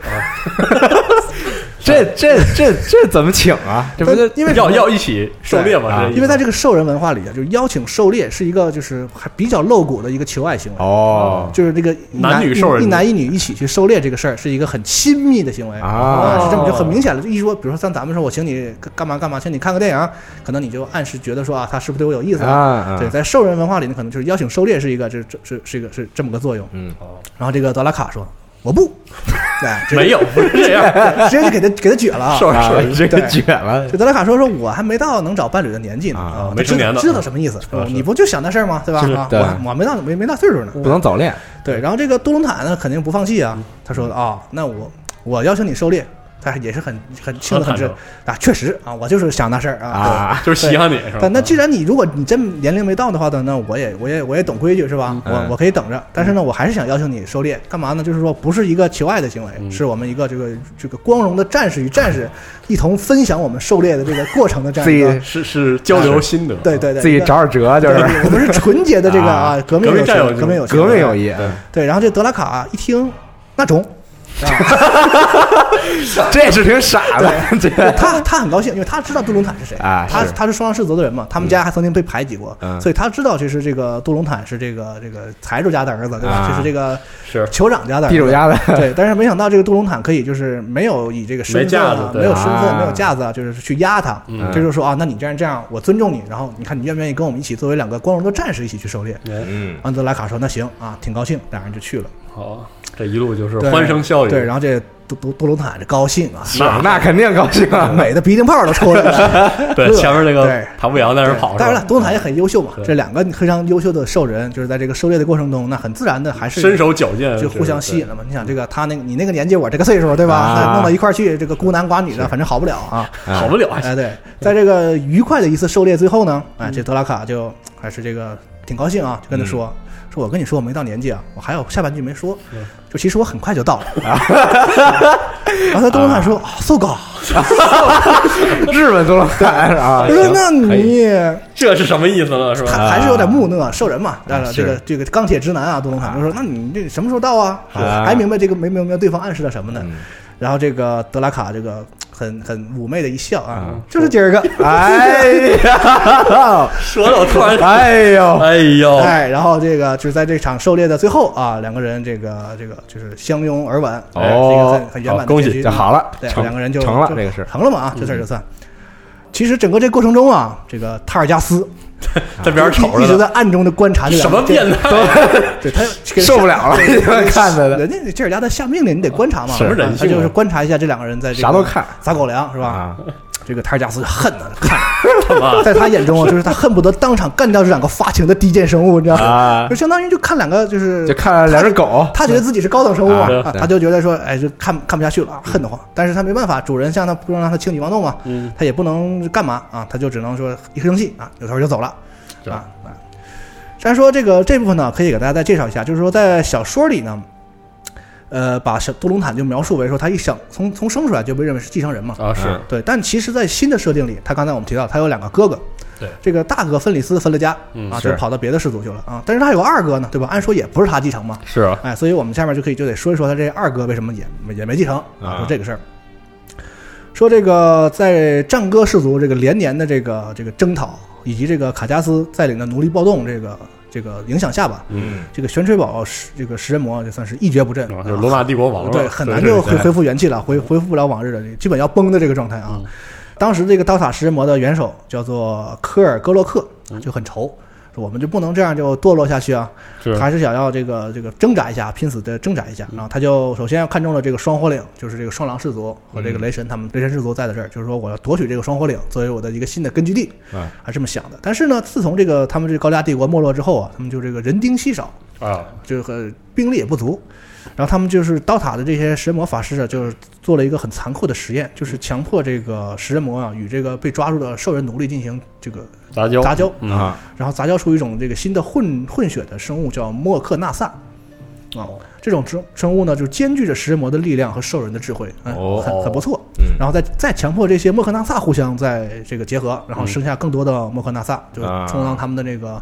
Speaker 2: 这这这这怎么请啊？[LAUGHS] 这不就
Speaker 3: 因为
Speaker 1: 要要一起狩猎吗？
Speaker 3: 因为在这个兽人文化里啊，就是邀请狩猎是一个就是还比较露骨的一个求爱行为哦，就是这个
Speaker 1: 男女兽人
Speaker 3: 一男一女一起去狩猎这个事儿是一个很亲密的行为啊，是这么就很明显了。一说，比如说像咱们说我请你干嘛干嘛，请你看个电影，可能你就暗示觉得说啊，他是不是对我有意思啊？对，在兽人文化里呢，可能就是邀请狩猎是一个这这是是一个是这么个作用。嗯，然后这个德拉卡说。我不，对，[LAUGHS]
Speaker 1: 没有，不是这样，[LAUGHS]
Speaker 3: 直接就给他给他撅了，
Speaker 2: 是是，直接撅了。
Speaker 3: 就德拉卡说说，我还没到能找伴侣的年纪呢，啊，
Speaker 1: 没成年
Speaker 3: 呢，知道什么意思？你不就想那事儿吗？对吧？啊，我我没到没没到岁数呢，
Speaker 2: 不能早恋。
Speaker 3: 对，然后这个杜隆坦呢，肯定不放弃啊。他说啊，那我我邀请你狩猎。他也是很很清的很直啊，确实啊，我就是想那事儿啊，[LAUGHS]
Speaker 1: 就是稀罕你。
Speaker 3: 但那既然你如果你真年龄没到的话呢，那我也我也我也懂规矩是吧？我我可以等着。但是呢，我还是想邀请你狩猎，干嘛呢？就是说不是一个求爱的行为，是我们一个这个这个光荣的战士与战士一同分享我们狩猎的这个过程的这样一个
Speaker 1: 是是交流心得，
Speaker 3: 对对对，
Speaker 2: 自己找点辙就是
Speaker 3: 我们是纯洁的这个 [LAUGHS] 啊革命友
Speaker 1: 情，
Speaker 3: 革命友，
Speaker 2: 革命友谊。
Speaker 3: 对，然后这德拉卡一听那中。[LAUGHS] [LAUGHS]
Speaker 2: 这也是挺傻的。[LAUGHS]
Speaker 3: 他他很高兴，因为他知道杜隆坦是谁啊。他他是双狼氏族的人嘛，他们家还曾经被排挤过，所以他知道其实这个杜隆坦是这个这个财主家的儿子，对吧？就是这个
Speaker 1: 是
Speaker 3: 酋长家的
Speaker 2: 地主家的。
Speaker 3: 对，但是没想到这个杜隆坦可以就是没有以这个身份没有身份没有架子，就是去压他。这就是说啊，那你既然这样，我尊重你，然后你看你愿不愿意跟我们一起作为两个光荣的战士一起去狩猎？嗯，安德莱卡说那行啊，挺高兴，两人就去了。
Speaker 1: 好。这一路就是欢声笑语，
Speaker 3: 对，然后这杜杜杜隆坦这高兴啊，
Speaker 2: 那那肯定高兴啊，
Speaker 3: 美的鼻涕泡都出来了。[LAUGHS]
Speaker 1: 对，前面那个唐不阳在那跑，
Speaker 3: 当然了，杜隆坦也很优秀嘛。这两个非常优秀的兽人，就是在这个狩猎的过程中，那很自然的还是
Speaker 1: 身手矫健，
Speaker 3: 就互相吸引了嘛。你想这个他那个你那个年纪，我这个岁数，对吧？弄到一块去，这个孤男寡女的，反正好不了啊，[LAUGHS]
Speaker 1: 好不了。
Speaker 3: 哎，对，在这个愉快的一次狩猎最后呢，哎，这德拉卡就还是这个挺高兴啊，就跟他说。我跟你说，我没到年纪啊，我还有下半句没说，就其实我很快就到了。[LAUGHS] 然后杜隆坦说：“so [LAUGHS] 高，
Speaker 2: 日本杜隆坦啊。”
Speaker 3: 我说：“那你
Speaker 1: 这是什么意思呢？是吧？
Speaker 3: 还是有点木讷，兽人嘛，这个这个钢铁直男啊。”多隆坦就说：“那你这什么时候到啊？还明白这个没明白对方暗示了什么呢？”然后这个德拉卡这个很很妩媚的一笑啊，就是今儿个，
Speaker 2: 哎呀，
Speaker 1: 说的我突然，[LAUGHS]
Speaker 2: 哎呦，
Speaker 1: 哎呦，
Speaker 3: 哎，然后这个就是在这场狩猎的最后啊，两个人这个这个就是相拥而吻，
Speaker 2: 哦
Speaker 3: 这个很很圆满的
Speaker 1: 恭喜
Speaker 3: 结局
Speaker 2: 这好了，
Speaker 3: 对，两个人就就
Speaker 2: 成了这个是
Speaker 3: 成了嘛啊，这事儿就算。其实整个这过程中啊，这个塔尔加斯 [LAUGHS]
Speaker 1: 在边上瞅
Speaker 3: 一一直，在暗中的观察这两
Speaker 1: 什么变态？[LAUGHS]
Speaker 3: 对他
Speaker 2: 受不了了 [LAUGHS] 看着的
Speaker 3: 人家这尔家的下命令，你得观察嘛，
Speaker 1: 什么人
Speaker 3: 他就是观察一下这两个人在这
Speaker 2: 啥都看。
Speaker 3: 撒狗粮是吧？
Speaker 2: 啊，
Speaker 3: 这个泰尔加斯恨的看，[LAUGHS] 在他眼中啊，就是他恨不得当场干掉这两个发情的低贱生物，你知道吗？
Speaker 2: 啊
Speaker 3: 就相当于就看两个就是
Speaker 2: 就看两只狗，
Speaker 3: 他觉得自己是高等生物嘛，
Speaker 2: 啊
Speaker 3: 他就觉得说，哎，就看看不下去了，恨得慌。但是他没办法，主人向他不能让他轻举妄动嘛，
Speaker 1: 嗯，
Speaker 3: 他也不能干嘛啊，他就只能说一生气啊，扭头就走了
Speaker 1: 是
Speaker 3: 啊啊。虽然说这个这部分呢，可以给大家再介绍一下，就是说在小说里呢，呃，把小杜隆坦就描述为说他一想从从生出来就被认为是继承人嘛，
Speaker 1: 啊是
Speaker 2: 嗯
Speaker 3: 对。但其实，在新的设定里，他刚才我们提到他有两个哥哥，
Speaker 1: 对
Speaker 3: 这个大哥芬里斯分了家
Speaker 1: 嗯
Speaker 3: 啊，就跑到别的氏族去了啊。但是他有个二哥呢，对吧？按说也不是他继承嘛，
Speaker 1: 是啊，
Speaker 3: 哎，所以我们下面就可以就得说一说他这二哥为什么也也没继承
Speaker 2: 啊
Speaker 3: 说这个事儿。说这个在战歌氏族这个连年的这个这个征讨，以及这个卡加斯带领的奴隶暴动这个这个影响下吧，
Speaker 2: 嗯，
Speaker 3: 这个玄吹堡食这个食人魔就算是一蹶不振，
Speaker 1: 啊就是罗马帝国亡了，
Speaker 3: 对，很难就恢恢复元气了，恢恢复不了往日的，基本要崩的这个状态啊。
Speaker 1: 嗯。
Speaker 3: 当时这个刀塔食人魔的元首叫做科尔格洛克
Speaker 1: 嗯，
Speaker 3: 就很愁，说我们就不能这样就堕落下去啊，
Speaker 1: 是
Speaker 3: 还是想要这个这个挣扎一下，拼死的挣扎一下。然后他就首先要看中了这个双火岭，就是这个双狼氏族和这个雷神他们雷神氏族在的这儿，就是说我要夺取这个双火岭作为我的一个新的根据地，
Speaker 2: 啊，
Speaker 3: 还这么想的。但是呢，自从这个他们这个高加帝国没落之后啊，他们就这个人丁稀少，
Speaker 1: 啊，
Speaker 3: 这个兵力也不足，然后他们就是刀塔的这些食人魔法师啊，就是做了一个很残酷的实验，就是强迫这个食人魔啊与这个被抓住的兽人奴隶进行这个
Speaker 1: 杂交。
Speaker 3: 杂交，
Speaker 1: 嗯。
Speaker 2: 啊，
Speaker 3: 然后杂交出一种这个新的混混血的生物，叫莫克纳萨。啊，这种生生物呢，就是兼具着食人魔的力量和兽人的智慧，很很不错。
Speaker 2: 嗯。
Speaker 3: 然后再再强迫这些莫克纳萨互相在这个结合，然后生下更多的莫克纳萨，就
Speaker 2: 啊。
Speaker 3: 充当他们的这个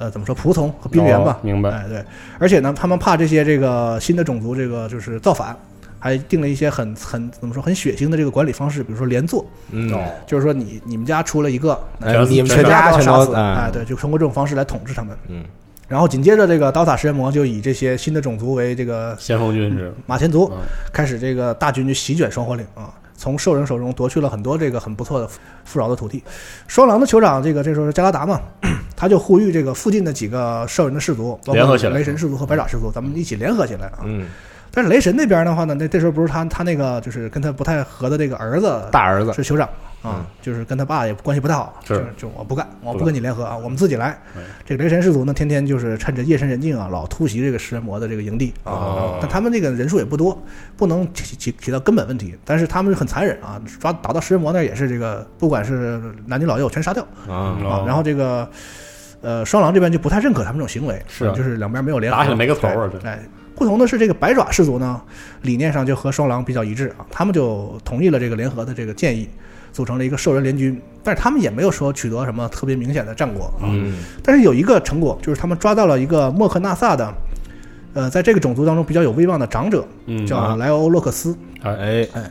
Speaker 3: 呃怎么说仆从和兵员吧。
Speaker 1: 哦明白
Speaker 3: 哎，对，而且呢，他们怕这些这个新的种族这个就是造反，还定了一些很很怎么说很血腥的这个管理方式，比如说连坐，
Speaker 2: 嗯，
Speaker 1: 哦
Speaker 3: 就是说你你们家出了一个，
Speaker 2: 哎你们全家
Speaker 3: 要杀死，哎，对，就通过这种方式来统治他们。
Speaker 2: 嗯
Speaker 3: 然后紧接着，这个刀塔食人魔就以这些新的种族为这个
Speaker 1: 先锋军是
Speaker 3: 马前族，
Speaker 1: 嗯
Speaker 3: 开始这个大军就席卷双火岭啊，从兽人手中夺去了很多这个很不错的富饶的土地。双狼的酋长这个这时候是加拉达嘛，他就呼吁这个附近的几个兽人的氏族，包括
Speaker 1: 联合起来
Speaker 3: 雷神氏族和白爪氏族，咱们一起联合起来啊。
Speaker 2: 嗯，
Speaker 3: 但是雷神那边的话呢，那这时候不是他他那个就是跟他不太合的这个儿子
Speaker 2: 大儿子
Speaker 3: 是酋长啊
Speaker 2: 嗯，
Speaker 3: 就是跟他爸也关系不太好，
Speaker 1: 是
Speaker 3: 就就我不干，我
Speaker 1: 不
Speaker 3: 不跟你联合啊，我们自己来
Speaker 1: 哎。
Speaker 3: 这个雷神氏族呢，天天就是趁着夜深人静啊，老突袭这个食人魔的这个营地
Speaker 1: 哦
Speaker 3: 啊。但他们这个人数也不多，不能起起起到根本问题。但是他们很残忍啊，抓打到食人魔那儿也是这个，不管是男女老幼全杀掉
Speaker 2: 啊。
Speaker 3: 然后这个。呃，双狼这边就不太认可他们这种行为，
Speaker 1: 是啊
Speaker 3: 就是两边没有联合，
Speaker 1: 打起来没个头啊这
Speaker 3: 哎，不同的是，这个白爪氏族呢，理念上就和双狼比较一致啊，他们就同意了这个联合的这个建议，组成了一个兽人联军。但是他们也没有说取得什么特别明显的战果啊。
Speaker 2: 嗯
Speaker 3: 但是有一个成果，就是他们抓到了一个莫克纳萨的，呃，在这个种族当中比较有威望的长者，
Speaker 1: 嗯
Speaker 3: 叫莱欧洛克斯。
Speaker 2: 哎哎，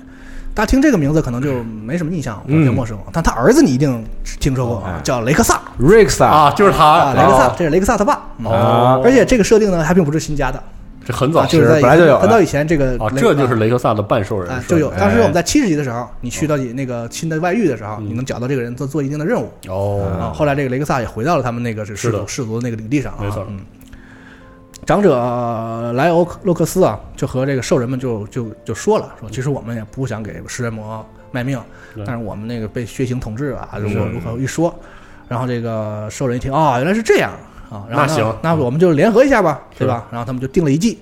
Speaker 3: 大家听这个名字可能就没什么印象，
Speaker 2: 嗯
Speaker 3: 比较陌生。但他儿子你一定听说过，
Speaker 2: 哎。
Speaker 3: 叫雷克萨。
Speaker 2: 瑞克萨。
Speaker 1: 啊，就是他。
Speaker 3: 啊，雷克萨，
Speaker 1: 哦
Speaker 3: 这是雷克萨他爸。嗯。
Speaker 1: 哦，
Speaker 3: 而且这个设定呢，还并不是新加的，
Speaker 1: 这很早
Speaker 3: 啊，就是在
Speaker 2: 本来就有
Speaker 3: 很早以前这个
Speaker 1: 啊，这就是雷克萨的半兽人
Speaker 3: 就有。当时我们在七十级的时候，你去到你那个新的外域的时候，
Speaker 1: 嗯。
Speaker 3: 你能找到这个人做做一定的任务。啊。
Speaker 1: 哦，
Speaker 3: 后来这个雷克萨也回到了他们那个是氏族氏族的那个领地上啊。
Speaker 1: 没错。
Speaker 3: 嗯。长者呃莱欧洛克斯啊，就和这个兽人们就就就说了，说其实我们也不想给食人魔卖命，但是我们那个被血腥统治啊，如何如何一说，然后这个兽人一听啊、原来是这样啊，然后
Speaker 1: 那行
Speaker 3: 那我们就联合一下吧，对吧？然后他们就定了一计，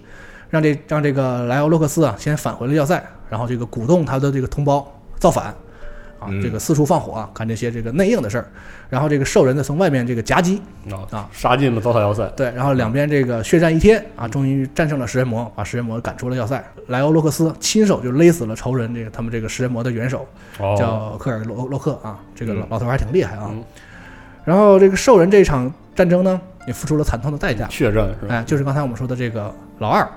Speaker 3: 让这让这个莱欧洛克斯啊先返回了要塞，然后这个鼓动他的这个同胞造反。啊，
Speaker 2: 嗯
Speaker 3: 这个四处放火、啊，干这些这个内应的事儿，然后这个兽人呢从外面这个夹击，啊
Speaker 1: 啊，杀进了糟蹋要塞，
Speaker 3: 对，然后两边这个血战一天啊，终于战胜了食人魔，把食人魔赶出了要塞。莱欧洛克斯亲手就勒死了仇人，这个他们这个食人魔的元首
Speaker 1: 哦，
Speaker 3: 叫科尔洛洛克啊，这个老头还挺厉害啊
Speaker 1: 嗯。
Speaker 3: 然后这个兽人这场战争呢，也付出了惨痛的代价，
Speaker 1: 血战是吧？
Speaker 3: 哎，就是刚才我们说的这个老二，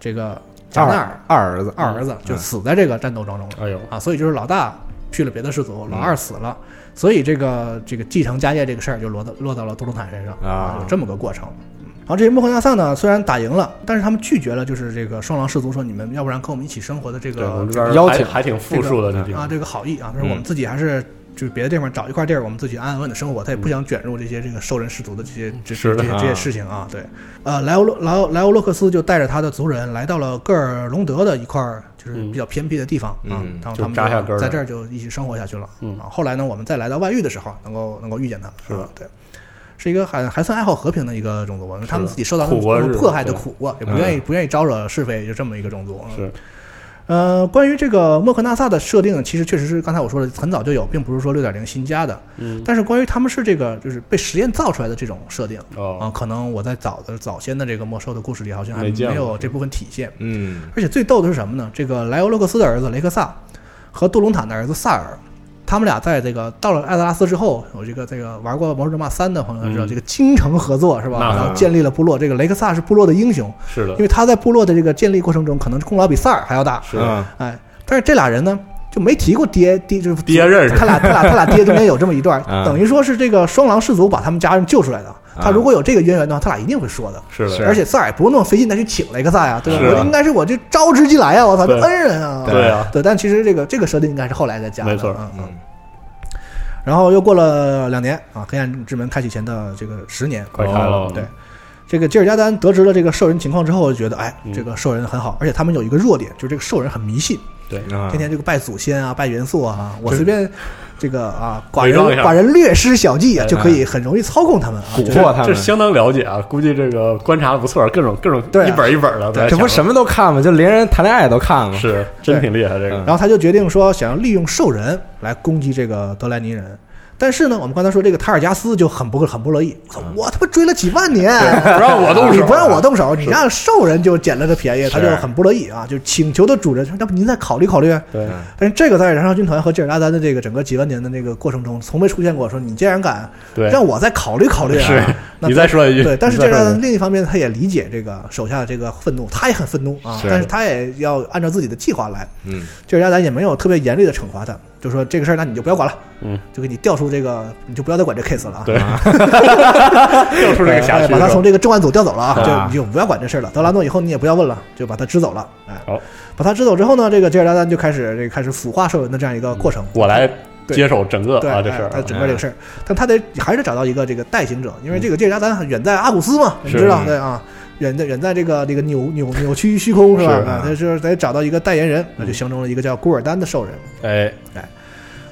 Speaker 3: 这个加纳尔
Speaker 2: 二儿子，
Speaker 3: 二儿子就死在这个战斗当中了。
Speaker 1: 哎呦
Speaker 3: 啊，所以就是老大去了别的氏族，老二死了，所以这个这个继承家业这个事儿就落到落到了杜鲁坦身上
Speaker 2: 啊
Speaker 3: 有这么个过程。然后这些莫克纳萨呢，虽然打赢了，但是他们拒绝了，就是这个双狼氏族说，你们要不然跟我们一起生活的这个
Speaker 2: 邀请
Speaker 1: 还还挺富庶的
Speaker 3: 啊，这个好意啊，他说
Speaker 1: 嗯
Speaker 3: 我们自己还是就是别的地方找一块地儿，我们自己安安稳稳的生活，他也不想卷入这些这个兽人氏族的这些这这些这些
Speaker 2: 啊
Speaker 3: 事情啊。对，呃，莱欧洛莱欧莱欧洛克斯就带着他的族人来到了戈尔隆德的一块儿就是比较偏僻的地方啊
Speaker 2: 嗯，
Speaker 3: 然后他们在这儿就一起生活下去了。
Speaker 1: 嗯
Speaker 3: 啊，后来呢，我们再来到外域的时候，能够能够遇见他们，
Speaker 1: 是
Speaker 3: 对。是一个还还算爱好和平的一个种族吧，他们自己受到迫害的苦过，也不愿意不愿意招惹是非，就这么一个种族。嗯
Speaker 1: 是
Speaker 3: 呃，关于这个莫克纳萨的设定，其实确实是刚才我说的，很早就有，并不是说六点零新加的。
Speaker 1: 嗯
Speaker 3: 但是关于他们是这个就是被实验造出来的这种设定啊、
Speaker 1: 哦
Speaker 3: 可能我在早的早先的这个魔兽的故事里好像还
Speaker 1: 没
Speaker 3: 有这部分体现。
Speaker 2: 嗯
Speaker 3: 而且最逗的是什么呢？这个莱欧洛克斯的儿子雷克萨和杜隆坦的儿子萨尔，他们俩在这个到了艾泽拉斯之后，有这个这个玩过《魔兽争霸三》的朋友知道，
Speaker 1: 嗯
Speaker 3: 这个精诚合作是吧？然后建立了部落。这个雷克萨是部落的英雄，
Speaker 1: 是的
Speaker 3: 因，为他在部落的这个建立过程中，可能功劳比萨尔还要大。
Speaker 1: 是
Speaker 3: 哎，但是这俩人呢，就没提过爹爹，就是
Speaker 1: 爹认识。
Speaker 3: 他俩他俩他俩爹中间有这么一段，[LAUGHS]
Speaker 2: 嗯
Speaker 3: 等于说是这个双狼氏族把他们家人救出来的。他如果有这个渊源的话，他俩一定会说的。
Speaker 1: 是的，
Speaker 3: 而且萨尔也不用那么费劲的去请雷克萨呀，对吧？我应该是我这招之即来啊！我操，这恩人啊！
Speaker 1: 对啊，
Speaker 3: 对，但其实这个这个设定应该是后来再加的，
Speaker 1: 没错。
Speaker 3: 嗯嗯。
Speaker 2: 嗯。
Speaker 3: 然后又过了两年啊，黑暗之门开启前的这个十年，
Speaker 1: 快开了，
Speaker 3: 对，这个吉尔加丹得知了这个兽人情况之后，就觉得哎，
Speaker 1: 嗯。
Speaker 3: 这个兽人很好，而且他们有一个弱点，就是这个兽人很迷信，
Speaker 1: 对，
Speaker 2: 啊。
Speaker 3: 天天这个拜祖先啊，拜元素啊，我随便这个啊，寡人寡人略施小计啊，
Speaker 1: 哎
Speaker 3: 就可以很容易操控他们啊。
Speaker 2: 蛊惑他们，
Speaker 1: 这相当了解啊，估计这个观察的不错，各种各种一本一本的，
Speaker 3: 对
Speaker 2: 这不什么都看吗？就连人谈恋爱都看吗？
Speaker 1: 是。真挺厉害这个。
Speaker 2: 嗯，
Speaker 3: 然后他就决定说，想要利用兽人来攻击这个德莱尼人。但是呢，我们刚才说这个塔尔加斯就很不很不乐意，我他妈追了几万年，
Speaker 1: 不让我动手
Speaker 3: 你不让我动手，你让兽人就捡了个便宜，他就很不乐意啊，就请求的主人说，要不您再考虑考虑。
Speaker 1: 对，
Speaker 3: 但是这个在燃烧军团和吉尔加丹的这个整个几万年的那个过程中，从没出现过说你竟然敢
Speaker 1: 对，
Speaker 3: 让我再考虑考虑啊。
Speaker 1: 是
Speaker 3: 那
Speaker 1: 你再说一句，
Speaker 3: 对，但是这个另一方面，他也理解这个手下的这个愤怒，他也很愤怒啊，但是他也要按照自己的计划来。
Speaker 2: 嗯。
Speaker 3: 吉尔加丹也没有特别严厉的惩罚他，就说这个事儿，那你就不要管了，
Speaker 1: 嗯，
Speaker 3: 就给你调出这个，你就不要再管这 case 了啊。
Speaker 1: 对，[LAUGHS] 调出这个辖
Speaker 3: 哎
Speaker 1: 区，
Speaker 3: 把他从这个重案组调走了啊，
Speaker 2: 啊。
Speaker 3: 就你就不要管这事儿了。德拉诺以后你也不要问了，就把他支走了。哎，
Speaker 1: 好，
Speaker 3: 把他支走之后呢，这个吉尔加丹就开始这个开始腐化兽人的这样一个过程。
Speaker 1: 我来接手整个
Speaker 3: 对，
Speaker 1: 啊这事儿。
Speaker 3: 整个这个事儿，但他得还是找到一个这个代行者，因为这个杰尔加丹远在阿古斯嘛，你知道对啊，远在人在这个这个扭扭扭曲虚空是吧？
Speaker 1: 是
Speaker 3: 啊，他是得找到一个代言人，那就形成了一个叫古尔丹的兽人。
Speaker 1: 哎，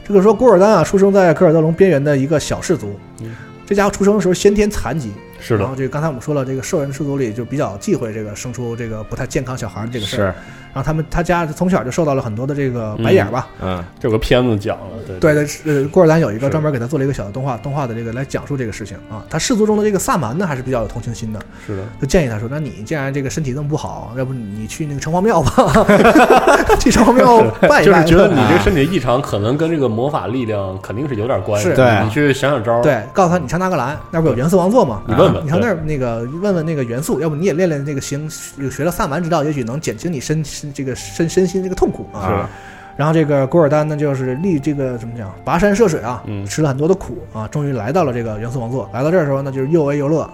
Speaker 3: 这个说古尔丹啊，出生在科尔德隆边缘的一个小氏族
Speaker 1: 嗯，
Speaker 3: 这家伙出生的时候先天残疾，
Speaker 1: 是的
Speaker 3: 然后，这个刚才我们说了，这个兽人氏族里就比较忌讳这个生出这个不太健康小孩这个事儿。
Speaker 2: 是
Speaker 3: 然后他们他家从小就受到了很多的这个白眼儿吧。
Speaker 2: 嗯
Speaker 1: 这有个片子讲了，对
Speaker 3: 对对，呃，郭尔丹有一个专门给他做了一个小的动画，动画的这个来讲述这个事情啊。他氏族中的这个萨满呢，还是比较有同情心的，
Speaker 1: 是的，
Speaker 3: 就建议他说：“那你既然这个身体这么不好，要不你去那个城隍庙吧，[LAUGHS] 去城隍庙拜一拜。”
Speaker 1: 就是觉得你这个身体异常，可能跟这个魔法力量肯定是有点关系。
Speaker 3: 是
Speaker 2: 对
Speaker 1: 你去想想招儿，
Speaker 3: 对，告诉他你上纳格兰那不有元素王座吗？
Speaker 1: 你问问，
Speaker 3: 你上那儿那个问问那个元素，要不你也练练这个行，学了萨满之道，也许能减轻你身身这个身身心这个痛苦啊。
Speaker 2: 是
Speaker 3: 然后这个古尔丹呢，就是立这个怎么讲，跋山涉水啊，
Speaker 1: 嗯
Speaker 3: 吃了很多的苦啊，终于来到了这个元素王座。来到这儿的时候呢，就是又哀又乐，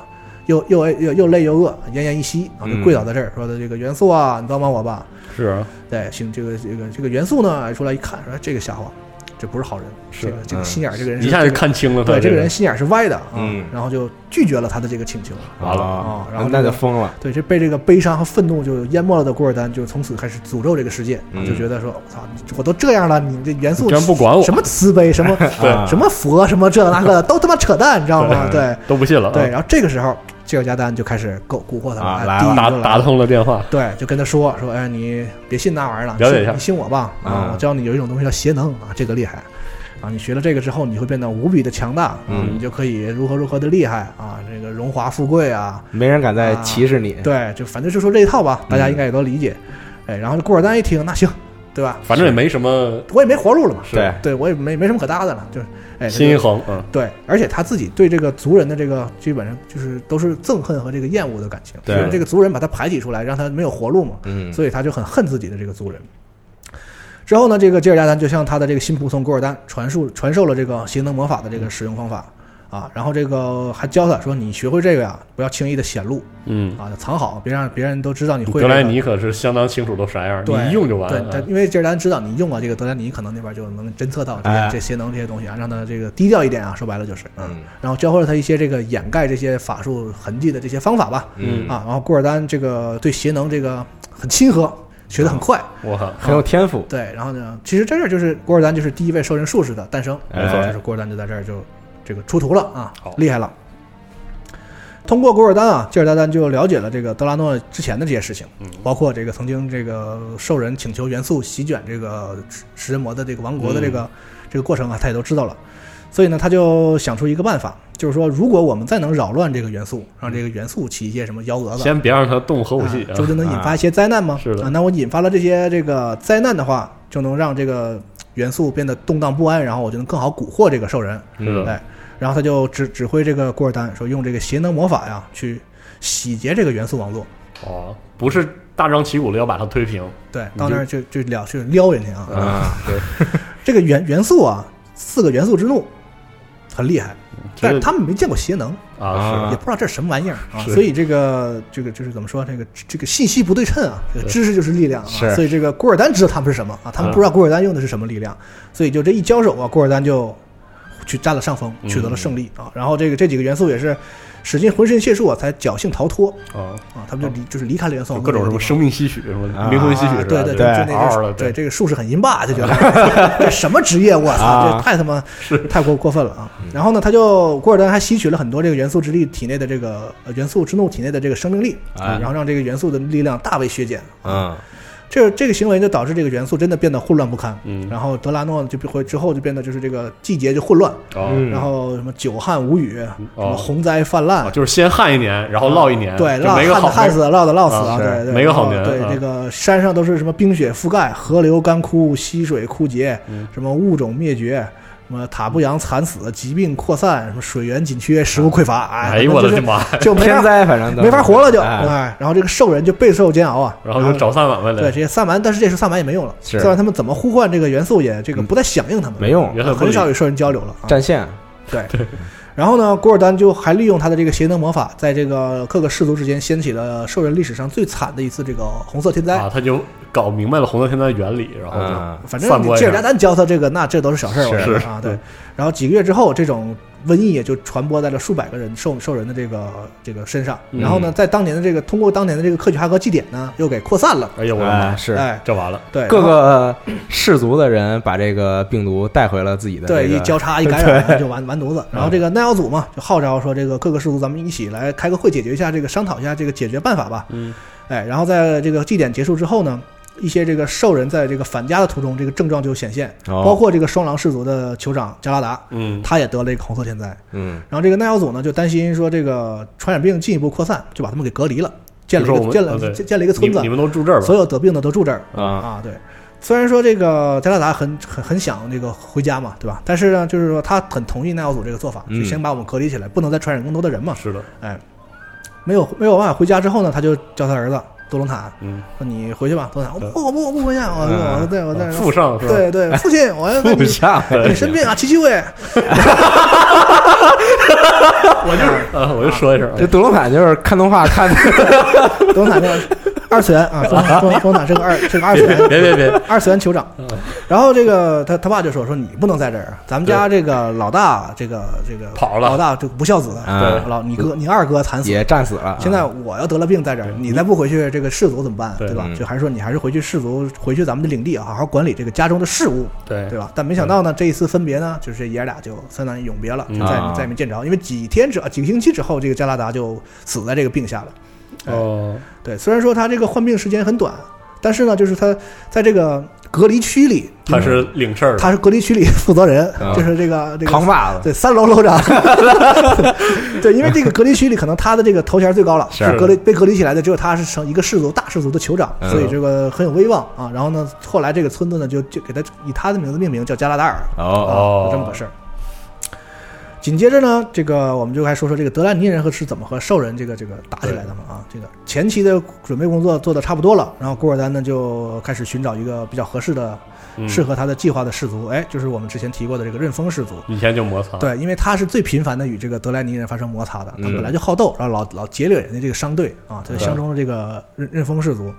Speaker 3: 又又哀又又累又饿，奄奄一息啊，就
Speaker 2: 嗯
Speaker 3: 跪倒在这儿，说的这个元素啊，你帮帮我吧。
Speaker 1: 是啊
Speaker 3: 对，行，这个这个这个元素呢，出来一看，说这个家伙，这不是好人，这个这个
Speaker 2: 嗯。
Speaker 3: 心眼儿，这个人
Speaker 1: 一下就看清了他
Speaker 3: 对这个
Speaker 1: 个。
Speaker 3: 人心眼儿是歪的啊，
Speaker 2: 嗯。
Speaker 3: 然后就拒绝了他的这个请求。
Speaker 1: 完了。
Speaker 3: 啊然后
Speaker 2: 那
Speaker 3: 个
Speaker 2: 就疯了，
Speaker 3: 对，这被这个悲伤和愤怒就淹没了的古尔丹，就从此开始诅咒这个世界，
Speaker 2: 嗯。
Speaker 3: 就觉得说，我操，我都这样了，你这元素
Speaker 1: 你居然不管我。
Speaker 3: 什么慈悲，什么 [LAUGHS] 什么佛，什么这那个的，都他妈扯淡，你知道吗？对。
Speaker 1: 都不信了啊，
Speaker 3: 对，然后这个时候，吉尔加丹就开始够蛊惑他了，
Speaker 2: 来了
Speaker 1: 打打通了电话，
Speaker 3: 对，就跟他说说，哎，你别信那玩意儿了，
Speaker 1: 了解一下
Speaker 3: 你信我吧，啊
Speaker 2: 嗯，
Speaker 3: 我教你有一种东西叫邪能啊，这个厉害。啊，你学了这个之后，你会变得无比的强大，
Speaker 2: 嗯
Speaker 3: 你就可以如何如何的厉害啊，这个荣华富贵啊，
Speaker 2: 没人敢再歧视你。
Speaker 3: 对，就反正就说这一套吧，大家
Speaker 2: 嗯
Speaker 3: 应该也都理解。哎，然后古尔丹一听，那行，对吧？
Speaker 1: 反正也没什么，
Speaker 3: 我也没活路了嘛。
Speaker 2: 对，
Speaker 3: 对我也没没什么可搭的了，就是哎，
Speaker 1: 心一横，嗯，
Speaker 3: 对，而且他自己对这个族人的这个基本上就是都是憎恨和这个厌恶的感情，
Speaker 2: 对，
Speaker 3: 这个族人把他排挤出来，让他没有活路嘛，
Speaker 2: 嗯，
Speaker 3: 所以他就很恨自己的这个族人。之后呢，这个吉尔加丹就向他的这个新仆从古尔丹传授传授了这个邪能魔法的这个使用方法啊，然后这个还教他说：“你学会这个呀，不要轻易的显露，
Speaker 1: 嗯
Speaker 3: 啊，藏好，别让别人都知道你会。”
Speaker 1: 德莱尼可是相当清楚都啥样，
Speaker 3: 你
Speaker 1: 一用就完
Speaker 3: 了。对，因为吉尔加丹知道你用了这个德莱尼，可能那边就能侦测到这些这些能这些东西啊，让他这个低调一点啊。说白了就是，嗯，然后教会了他一些这个掩盖这些法术痕迹的这些方法吧，
Speaker 2: 嗯
Speaker 3: 啊，然后古尔丹这个对邪能这个很亲和。学得很快，
Speaker 1: 我靠，
Speaker 2: 很有天赋。
Speaker 3: 对，然后呢，其实这儿就是古尔丹，就是第一位兽人术士的诞生，
Speaker 2: 没
Speaker 3: 错，就是古尔丹就在这儿就这个出图了啊，厉害了。通过古尔丹啊，吉尔达丹就了解了这个德拉诺之前的这些事情，包括这个曾经这个兽人请求元素席卷这个食人魔的这个王国的这个这个过程啊，他也都知道了。所以呢，他就想出一个办法，就是说，如果我们再能扰乱这个元素，让这个元素起一些什么幺蛾子，
Speaker 1: 先别让它动核武器，
Speaker 3: 这不就能引发一些灾难吗？
Speaker 1: 是的。
Speaker 3: 啊，那我引发了这些这个灾难的话，就能让这个元素变得动荡不安，然后我就能更好蛊惑这个兽人。
Speaker 1: 是的。
Speaker 3: 对，然后他就指指挥这个古尔丹说，用这个邪能魔法呀，去洗劫这个元素网络。
Speaker 1: 哦，不是大张旗鼓的要把它推平。
Speaker 3: 对，到那儿就就了去撩人家
Speaker 2: 啊。啊，对。[LAUGHS]
Speaker 3: 这个元元素啊，四个元素之怒。很厉害，但是他们没见过邪能
Speaker 1: 啊，
Speaker 3: 也不知道这是什么玩意儿啊，所以这个这个就是怎么说，这个这个信息不对称啊，这个知识就是力量啊，所以这个古尔丹知道他们是什么啊，他们不知道古尔丹用的是什么力量，所以就这一交手啊，古尔丹就去占了上风，取得了胜利啊，然后这个这几个元素也是。使尽浑身解数啊，才侥幸逃脱啊啊！他们就离就是离开了元素，
Speaker 1: 各种什么生命吸取，什么灵魂吸取，
Speaker 3: 对对
Speaker 1: 对，
Speaker 3: 就那个对这个术士很阴霸，就觉得 [LAUGHS] 这什么职业，我操，这太他妈 [LAUGHS] 太过过分了啊！然后呢，他就古尔丹还吸取了很多这个元素之力体内的这个元素之怒体内的这个生命力啊，然后让这个元素的力量大为削减
Speaker 2: 啊。
Speaker 3: 这这个行为就导致这个元素真的变得混乱不堪，嗯，然后德拉诺就会之后就变得就是这个季节就混乱，然后什么久旱无雨，什么洪灾泛滥，
Speaker 1: 就是先旱一年，然后涝一年，
Speaker 3: 对，
Speaker 1: 旱
Speaker 3: 的旱死，涝的涝死啊，对对，
Speaker 1: 没个好年，
Speaker 3: 对这个山上都是什么冰雪覆盖，河流干枯，溪水枯竭，什么物种灭绝。什么塔布扬惨死，疾病扩散，什么水源紧缺，食物匮乏，哎，
Speaker 1: 呦我的妈，[LAUGHS]
Speaker 3: 就
Speaker 2: 天灾，反正
Speaker 3: 没法活了，就哎，然后这个兽人就备受煎熬啊，
Speaker 1: 然后就找萨满来
Speaker 3: 对这些萨满，但是这时候萨满也没用了，萨满他们怎么呼唤这个元素也这个不再响应他们，
Speaker 2: 没用，
Speaker 3: 很少与兽人交流了，
Speaker 2: 战线，
Speaker 3: 对。[LAUGHS] 然后呢，古尔丹就还利用他的这个邪能魔法，在这个各个氏族之间掀起了兽人历史上最惨的一次这个红色天灾
Speaker 1: 啊！他就搞明白了红色天灾的原理，然后就
Speaker 3: 反正吉尔加丹教他这个，那这都是小事儿，
Speaker 1: 是
Speaker 3: 啊，对。然后几个月之后，这种。瘟疫也就传播在了数百个人受受人的这个这个身上，然后呢，在当年的这个通过当年的这个克曲哈格祭典呢，又给扩散了。
Speaker 1: 哎呦，我的妈
Speaker 2: 是
Speaker 3: 哎，
Speaker 1: 这完了。
Speaker 3: 对，
Speaker 2: 各个氏族的人把这个病毒带回了自己的。
Speaker 3: 对，一交叉一感染 [LAUGHS] 就完完犊子。然后这个耐药组嘛，就号召说，这个各个氏族咱们一起来开个会，解决一下这个商讨一下这个解决办法吧。
Speaker 1: 嗯，
Speaker 3: 哎，然后在这个祭典结束之后呢。一些这个兽人在这个返家的途中，这个症状就显现，包括这个双狼氏族的酋长加拉达，
Speaker 1: 嗯，
Speaker 3: 他也得了一个红色天灾，
Speaker 2: 嗯，
Speaker 3: 然后这个耐奥祖呢就担心说这个传染病进一步扩散，就把他们给隔离了，建了一个建了建建了一个村子，
Speaker 1: 你们都住这儿吧，
Speaker 3: 所有得病的都住这儿。
Speaker 2: 啊。
Speaker 3: 啊，对。虽然说这个加拉达很很很想这个回家嘛，对吧？但是呢，就是说他很同意耐奥祖这个做法，就先把我们隔离起来，不能再传染更多的人嘛。
Speaker 1: 是的，
Speaker 3: 哎，没有没有办法回家之后呢，他就叫他儿子。多隆坦，
Speaker 1: 嗯，
Speaker 3: 说你回去吧，多隆坦，我不，我不，我不回去，我我对我在
Speaker 1: 父上，
Speaker 3: 对对，父亲，我要
Speaker 2: 父上，
Speaker 3: 你生病啊，七七位，[LAUGHS]
Speaker 1: 我就，呃，我就说一声，
Speaker 2: 这多隆坦就是看动画看的，[LAUGHS]
Speaker 3: 多隆塔那个二次元啊，多多多隆塔是个二是个二次元，
Speaker 1: 别别别，
Speaker 3: 二次元酋长。然后这个他他爸就说说你不能在这儿，咱们家这个老大这个这个
Speaker 1: 跑了，
Speaker 3: 老大就不孝子，
Speaker 2: 对，
Speaker 3: 老你哥你二哥惨死
Speaker 2: 也战死了，
Speaker 3: 现在我要得了病在这儿，你再不回去。这个氏族怎么办？对吧？就还是说你还是回去氏族，回去咱们的领地，好好管理这个家中的事务，
Speaker 1: 对
Speaker 3: 对吧？但没想到呢，这一次分别呢，就是爷俩就相当于永别了，就再再也没见着。因为几天之几个星期之后，这个加拉达就死在这个病下了。
Speaker 1: 哦，
Speaker 3: 对，虽然说他这个患病时间很短。但是呢，就是他在这个隔离区里，
Speaker 1: 他是领事儿，
Speaker 3: 他是隔离区里负责人，就是这个这个
Speaker 2: 扛把子，
Speaker 3: 对，三楼楼长。[LAUGHS] 对，因为这个隔离区里可能他的这个头衔最高了，[LAUGHS]
Speaker 2: 是
Speaker 3: 隔离被隔离起来的只有他是成一个氏族大氏族的酋长，所以这个很有威望啊。然后呢，后来这个村子呢就就给他以他的名字命名，叫加拉达尔。
Speaker 2: 哦，
Speaker 3: 这么个事儿。紧接着呢，这个我们就来说说这个德兰尼人和是怎么和兽人这个这个打起来的嘛啊，这个前期的准备工作做的差不多了，然后古尔丹呢就开始寻找一个比较合适的、适合他的计划的氏族，哎，就是我们之前提过的这个刃锋氏族。
Speaker 1: 以前就摩擦。
Speaker 3: 对，因为他是最频繁的与这个德莱尼人发生摩擦的，他本来就好斗，然后老老劫掠人家这个商队啊，他就相中了这个刃刃锋氏族。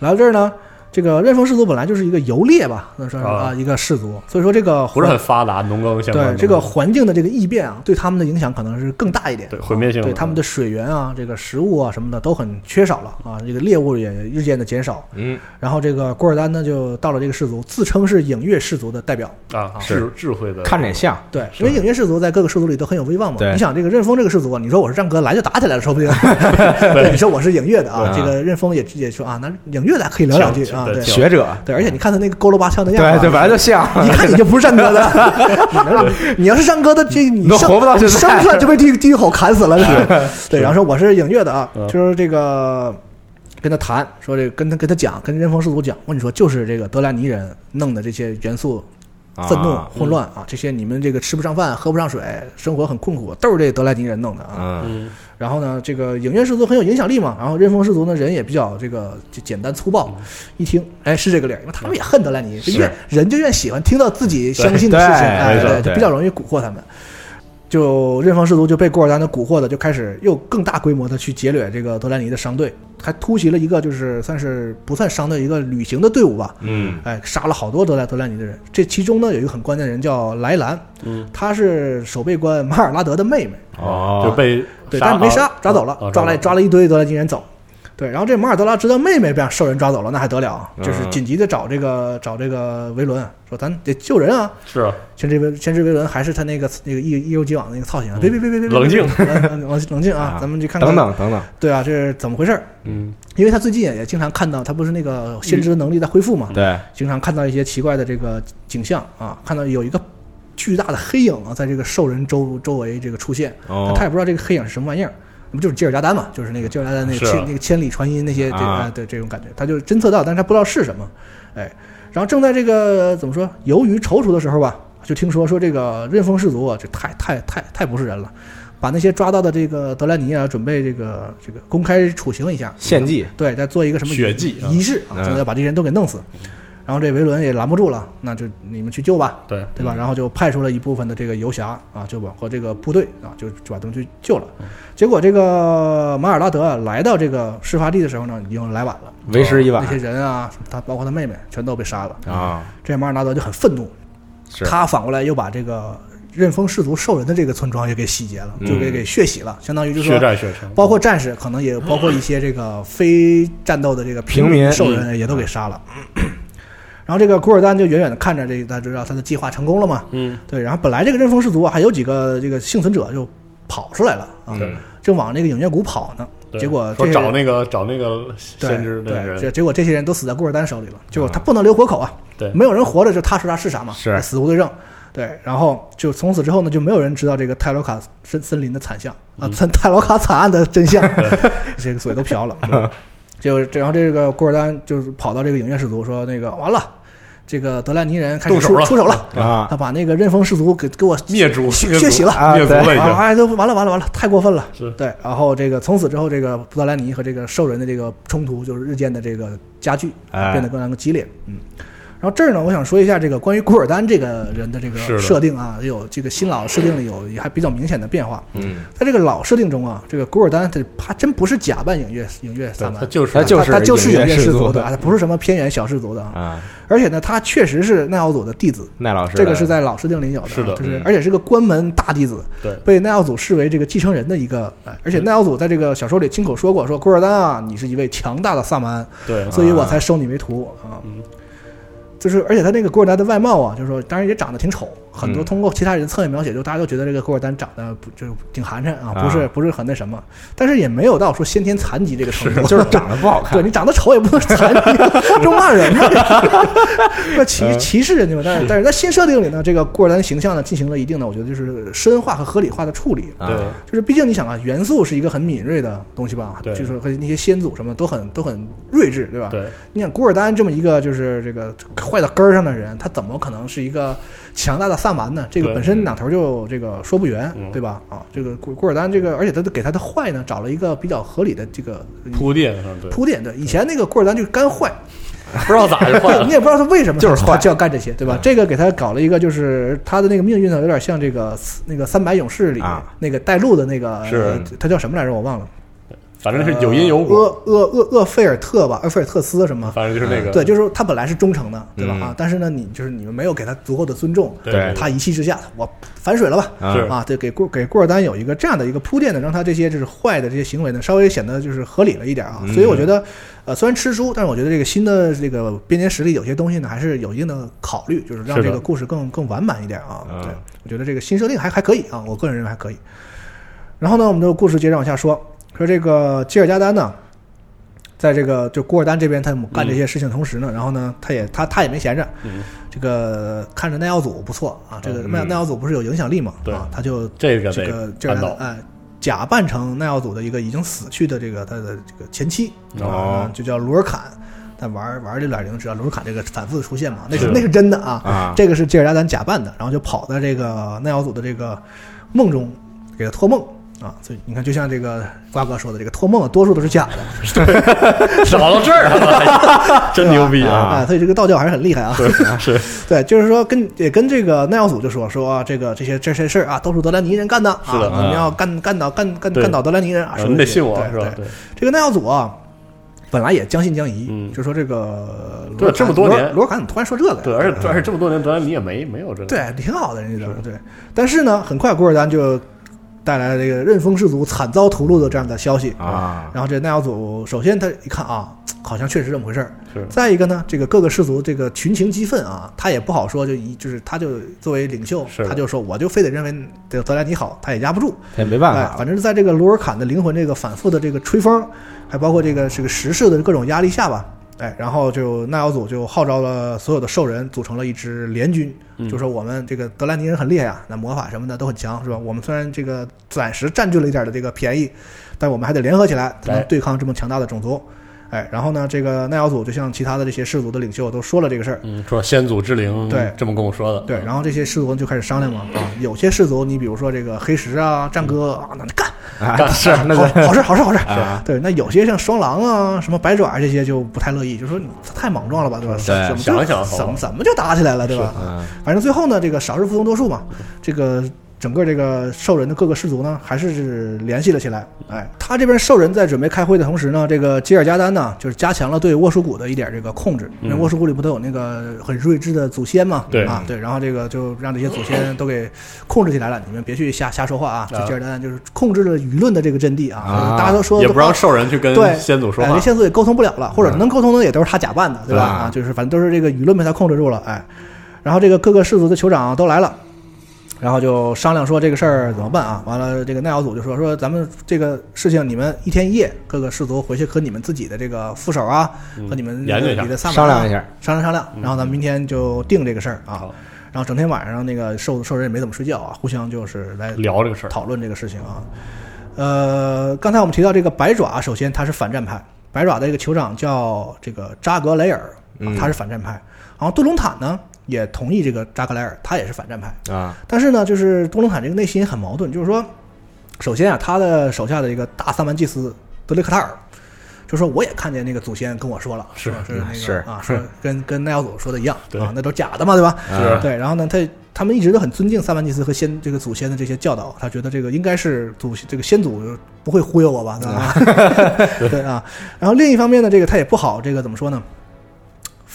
Speaker 3: 来到这儿呢。这个任丰氏族本来就是一个游猎吧，那算是啊。一个氏族，所以说这个
Speaker 1: 不是很发达，农耕相
Speaker 3: 对这个环境的这个异变啊，对他们的影响可能是更大一点，
Speaker 1: 对毁灭性，
Speaker 3: 对他们的水源啊，这个食物啊什么的都很缺少了啊，这个猎物也日渐的减少。
Speaker 2: 嗯，
Speaker 3: 然后这个古尔丹呢就到了这个氏族，自称是影月氏族的代表。
Speaker 1: 啊，是。智慧的，
Speaker 2: 看着也像。
Speaker 3: 对，因为影月氏族在各个氏族里都很有威望嘛。
Speaker 2: 对，
Speaker 3: 你想这个任丰这个氏族，你说我是战哥来就打起来了，说不定。[LAUGHS] 你说我是影月的啊，这个任丰也也说啊，那影月的可以聊两句啊，对，
Speaker 2: 学者。
Speaker 3: 对，而且你看他那个佝偻八翘的样
Speaker 2: 子，对对，本来就像，
Speaker 3: 一看你就不是战哥的。你能，你要是战哥的，这你
Speaker 2: 都活不到现在，
Speaker 3: 生出来就被地 [LAUGHS] 地狱吼砍死了。是对，然后说我是影月的啊，就是这个跟他谈，说这个跟他跟他讲，跟人风氏族讲，我跟你说，就是这个德兰尼人弄的这些元素。愤怒、混乱啊！这些你们这个吃不上饭、喝不上水，生活很困苦，都是这德莱尼人弄的啊。然后呢，这个影院氏族很有影响力嘛。然后刃风氏族呢，人也比较这个就简单粗暴。一听，哎，是这个理儿，因为他们也恨德莱尼，越人就越喜欢听到自己相信的事情，哎，就比较容易蛊惑他们。就任方氏族就被古尔丹的蛊惑的，就开始又更大规模的去劫掠这个德莱尼的商队，还突袭了一个就是算是不算商队一个旅行的队伍吧。
Speaker 2: 嗯，
Speaker 3: 哎，杀了好多德莱德莱尼的人。这其中呢有一个很关键的人叫莱兰，
Speaker 1: 嗯，
Speaker 3: 他是守备官马尔拉德的妹妹。
Speaker 1: 哦，就被
Speaker 3: 对，但是没杀，抓走了，抓来抓了一堆德莱尼人走。对，然后这马尔德拉知道妹妹被兽人抓走了，那还得了？就是紧急的找这个找这个维伦，说咱得救人啊。
Speaker 1: 是啊，
Speaker 3: 先知维先知维伦还是他那个那个一一如既往的那个造型。别别别别别，
Speaker 1: 冷静，
Speaker 3: 冷冷静啊！咱们去看看。
Speaker 2: 等等等等。
Speaker 3: 对啊，这是怎么回事？
Speaker 1: 嗯，
Speaker 3: 因为他最近也经常看到，他不是那个先知的能力在恢复嘛？
Speaker 2: 对，
Speaker 3: 经常看到一些奇怪的这个景象啊，看到有一个巨大的黑影啊，在这个兽人周周围这个出现，他也不知道这个黑影是什么玩意儿。那不就是吉尔加丹嘛？就是那个吉尔加丹那个千那个千里传音那些这个的这种感觉，他就侦测到，但是他不知道是什么，哎，然后正在这个怎么说由于踌躇的时候吧，就听说说这个刃风氏族啊，这太太太太不是人了，把那些抓到的这个德兰尼啊，准备这个这个公开处刑一下，
Speaker 2: 献祭，
Speaker 3: 对，再做一个什么
Speaker 1: 血祭
Speaker 3: 仪式啊，要把这些人都给弄死。然后这维伦也拦不住了，那就你们去救吧，
Speaker 1: 对。
Speaker 3: 对吧？然后就派出了一部分的这个游侠啊，就和这个部队啊，就就把他们去救了。结果这个马尔拉德来到这个事发地的时候呢，已经来晚了，
Speaker 2: 为时已晚。
Speaker 3: 那些人啊，他包括他妹妹，全都被杀了。
Speaker 2: 啊。
Speaker 3: 这马尔拉德就很愤怒，他反过来又把这个刃风氏族兽人的这个村庄也给洗劫了，就给给血洗了，相当于就是
Speaker 1: 血债血偿，
Speaker 3: 包括战士，可能也包括一些这个非战斗的这个
Speaker 2: 平民。
Speaker 3: 兽人也都给杀了。然后这个古尔丹就远远的看着这个，他知道他的计划成功了嘛？
Speaker 1: 嗯，
Speaker 3: 对。然后本来这个刃风氏族还有几个这个幸存者就跑出来了啊，正往那个影月谷跑呢。结果
Speaker 1: 说找那个找那个先知的人，
Speaker 3: 结果这些人都死在古尔丹手里了。结果他不能留活口啊，
Speaker 1: 对，
Speaker 3: 没有人活着就他说啥是啥嘛，
Speaker 2: 是
Speaker 3: 死无对证。对，然后就从此之后呢，就没有人知道这个泰罗卡森森林的惨象啊，泰 [LAUGHS] 泰罗卡惨案的真相，[LAUGHS] 这个嘴都瓢了。就然后这个古尔丹就是跑到这个影月氏族说那个完了。这个德兰尼人开始出出手了啊！他把那个刃锋氏族给给我
Speaker 1: 灭族
Speaker 3: 血洗了，
Speaker 1: 灭族了已经！
Speaker 3: 哎，都完了完了完了，太过分了！
Speaker 1: 是
Speaker 3: 对，然后这个从此之后，这个布德兰尼和这个兽人的这个冲突就是日渐的这个加剧，变得更加更激烈。嗯。然后这儿呢，我想说一下这个关于古尔丹这个人的这个设定啊，有这个新老设定里有也还比较明显的变化。
Speaker 2: 嗯，
Speaker 3: 在这个老设定中啊，这个古尔丹他他真不是假扮影月影月萨满，
Speaker 1: 他就是
Speaker 2: 他
Speaker 3: 就是他就是
Speaker 2: 影
Speaker 3: 月氏
Speaker 2: 族
Speaker 3: 的，他不是什么偏远小氏族的
Speaker 2: 啊。
Speaker 3: 而且呢，他确实是奈奥祖的弟子，
Speaker 2: 奈老师
Speaker 3: 这个是在老设定里有的，
Speaker 1: 是的，
Speaker 3: 就是而且是个关门大弟子，
Speaker 1: 对，
Speaker 3: 被奈奥祖视为这个继承人的一个。而且奈奥祖在这个小说里亲口说过，说古尔丹啊，你是一位强大的萨满，
Speaker 1: 对，
Speaker 3: 所以我才收你为徒啊。就是，而且他那个古尔丹的外貌啊，就是说，当然也长得挺丑，很多通过其他人侧面描写，就大家都觉得这个古尔丹长得不就挺寒碜啊，不是不是很那什么，但是也没有到说先天残疾这个程度，
Speaker 2: 就是长得不好看。
Speaker 3: 对你长得丑也不能残疾，[LAUGHS] 这骂人呢，[LAUGHS] 那歧歧视人家嘛。但是但是在新设定里呢，这个古尔丹形象呢进行了一定的，我觉得就是深化和合理化的处理。
Speaker 1: 对，
Speaker 3: 就是毕竟你想啊，元素是一个很敏锐的东西吧？
Speaker 1: 对，
Speaker 3: 就是和那些先祖什么都很都很睿智，对吧？
Speaker 1: 对，
Speaker 3: 你想古尔丹这么一个就是这个坏到根儿上的人，他怎么可能是一个？强大的萨满呢？这个本身哪头就这个说不圆，对吧？啊，这个古古尔丹这个，而且他给他的坏呢找了一个比较合理的这个
Speaker 1: 铺垫，
Speaker 3: 铺垫对。以前那个古尔丹就是干坏，[LAUGHS]
Speaker 1: 不知道咋就坏，[LAUGHS]
Speaker 3: 你也不知道他为什么
Speaker 2: 就是坏
Speaker 3: 就要干这些，对吧？这个给他搞了一个，就是他的那个命运呢，有点像这个那个三百勇士里那个带路的那个，
Speaker 1: 是
Speaker 3: 他叫什么来着？我忘了。
Speaker 1: 反正是有因有果，
Speaker 3: 厄厄厄厄菲尔特吧，厄菲尔特斯什么？
Speaker 1: 反正就是那个，
Speaker 3: 对，就是说他本来是忠诚的，对吧？啊，但是呢，你就是你们没有给他足够的尊重，
Speaker 1: 对，
Speaker 3: 他一气之下，我反水了吧？啊，对，给过给过尔丹有一个这样的一个铺垫呢，让他这些就是坏的这些行为呢，稍微显得就是合理了一点啊。所以我觉得，呃，虽然吃书，但是我觉得这个新的这个编年史里有些东西呢，还是有一定的考虑，就是让这个故事更更完满一点啊。对，我觉得这个新设定还还可以啊，我个人认为还可以。然后呢，我们的故事接着往下说。说这个吉尔加丹呢，在这个就古尔丹这边，他干这些事情同时呢，然后呢，他也他他也没闲着，这个看着耐奥祖不错啊，这个奈奈奥祖不是有影响力嘛，啊，他就
Speaker 1: 这
Speaker 3: 个这个这个哎，假扮成耐奥祖的一个已经死去的这个他的这个前妻啊，就叫卢尔坎。但玩玩这俩人知道卢尔坎这个反复的出现嘛，那是那是真的啊，这个是吉尔加丹假扮的，然后就跑在这个耐奥祖的这个梦中给他托梦。啊，所以你看，就像这个瓜哥说的，这个托梦多数都是假
Speaker 1: 的，[LAUGHS] 找到这儿了，真牛逼啊！
Speaker 3: 啊所以这个道教还是很厉害啊。
Speaker 1: 是，[LAUGHS]
Speaker 3: 对，就是说跟也跟这个耐奥祖就说说这个这些这些事儿啊，都是德兰尼人干的啊，你们要干干倒干干干倒德兰尼人啊，
Speaker 1: 你得信我是吧？
Speaker 3: 对，这个耐奥祖啊，本来也将信将疑，就说这个
Speaker 1: 对这么多年
Speaker 3: 罗尔坎怎么突然说这个？
Speaker 1: 对，而且而且这么多年德兰尼也没没有这个，
Speaker 3: 对，挺好的人家对。但是呢，很快古尔丹就。带来了这个任风氏族惨遭屠戮的这样的消息
Speaker 2: 啊，
Speaker 3: 然后这奈奥祖首先他一看啊，好像确实这么回事儿。
Speaker 1: 是。
Speaker 3: 再一个呢，这个各个氏族这个群情激愤啊，他也不好说，就一就是他就作为领袖，他就说我就非得认为这德莱尼好，他也压不住，
Speaker 2: 也没办法。
Speaker 3: 反正是在这个卢尔坎的灵魂这个反复的这个吹风，还包括这个这个时事的各种压力下吧。哎，然后就耐奥祖就号召了所有的兽人，组成了一支联军，就说我们这个德兰尼人很厉害啊，那魔法什么的都很强，是吧？我们虽然这个暂时占据了一点的这个便宜，但我们还得联合起来，才能对抗这么强大的种族。哎，然后呢，这个奈奥祖就像其他的这些氏族的领袖都说了这个事儿，
Speaker 1: 嗯，说先祖之灵，
Speaker 3: 对，
Speaker 1: 这么跟我说的，
Speaker 3: 对，然后这些氏族就开始商量嘛，啊，有些氏族，你比如说这个黑石啊、战歌啊，那你干，
Speaker 2: 啊是，那
Speaker 3: 好好事好事好事，对，那有些像双狼啊、什么白爪这些就不太乐意，就说你太莽撞了吧，对吧？怎么
Speaker 1: 想想，
Speaker 3: 怎么怎么就打起来了，对吧？反正最后呢，这个少数服从多数嘛，这个。整个这个兽人的各个氏族呢，还是联系了起来。哎，他这边兽人在准备开会的同时呢，这个吉尔加丹呢，就是加强了对沃舒谷的一点这个控制。因为沃舒谷里不都有那个很睿智的祖先嘛？
Speaker 1: 对
Speaker 3: 啊，对。然后这个就让这些祖先都给控制起来了。你们别去瞎瞎说话啊！吉尔加丹就是控制了舆论的这个阵地啊。大家都说
Speaker 1: 也不让兽人去跟先祖说话，
Speaker 3: 连先祖也沟通不了了，或者能沟通的也都是他假扮的，对吧？啊，就是反正都是这个舆论被他控制住了。哎，然后这个各个氏族的酋长都来了。然后就商量说这个事儿怎么办啊？完了，这个耐奥组就说说咱们这个事情，你们一天一夜，各个氏族回去和你们自己的这个副手啊，和你们
Speaker 1: 研究
Speaker 3: 一下，
Speaker 2: 商量一下，
Speaker 3: 商量商量。然后咱们明天就定这个事儿啊。然后整天晚上那个兽兽人也没怎么睡觉啊，互相就是来
Speaker 1: 聊这个事儿，
Speaker 3: 讨论这个事情啊。呃，刚才我们提到这个白爪，首先他是反战派，白爪的这个酋长叫这个扎格雷尔，他是反战派。然后杜隆坦呢？也同意这个扎克莱尔，他也是反战派
Speaker 2: 啊。
Speaker 3: 但是呢，就是多隆坦这个内心很矛盾，就是说，首先啊，他的手下的一个大萨满祭司德雷克塔尔，就说我也看见那个祖先跟我说了，
Speaker 2: 是
Speaker 3: 是那
Speaker 2: 个
Speaker 3: 啊，说 [LAUGHS] 跟跟奈奥祖说的一样啊，那都假的嘛，对吧？
Speaker 1: 是。
Speaker 3: 对，然后呢，他他们一直都很尊敬萨满祭司和先这个祖先的这些教导，他觉得这个应该是祖这个先祖不会忽悠我吧，对吧？[LAUGHS] 对啊。然后另一方面呢，这个他也不好，这个怎么说呢？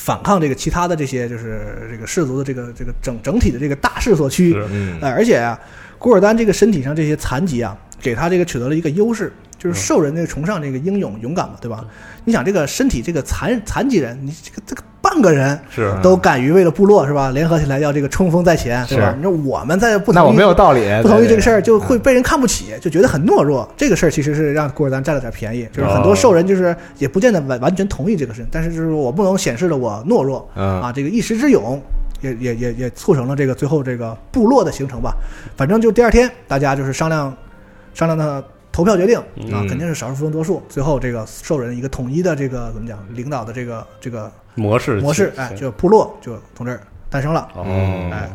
Speaker 3: 反抗这个其他的这些就是这个氏族的这个这个整整体的这个大势所趋，嗯，而且啊，古尔丹这个身体上这些残疾啊，给他这个取得了一个优势，就是兽人那个崇尚这个英勇勇敢嘛，对吧？你想这个身体这个残残疾人，你这个这个办万个人
Speaker 1: 是
Speaker 3: 都敢于为了部落是吧，联合起来要这个冲锋在前是吧？你说我们在不同意，
Speaker 2: 那我没有道理，
Speaker 3: 不同意这个事儿就会被人看不起，就觉得很懦弱。这个事儿其实是让古尔丹占了点便宜，就是很多兽人就是也不见得完完全同意这个事情，但是就是我不能显示了我懦弱啊，这个一时之勇也也也也促成了这个最后这个部落的形成吧。反正就第二天大家就是商量商量的。投票决定啊，肯定是少数服从多数。最后，这个兽人一个统一的这个怎么讲，领导的这个这个
Speaker 1: 模式
Speaker 3: 模式，哎，就部落就从这儿诞生了。哦，哎，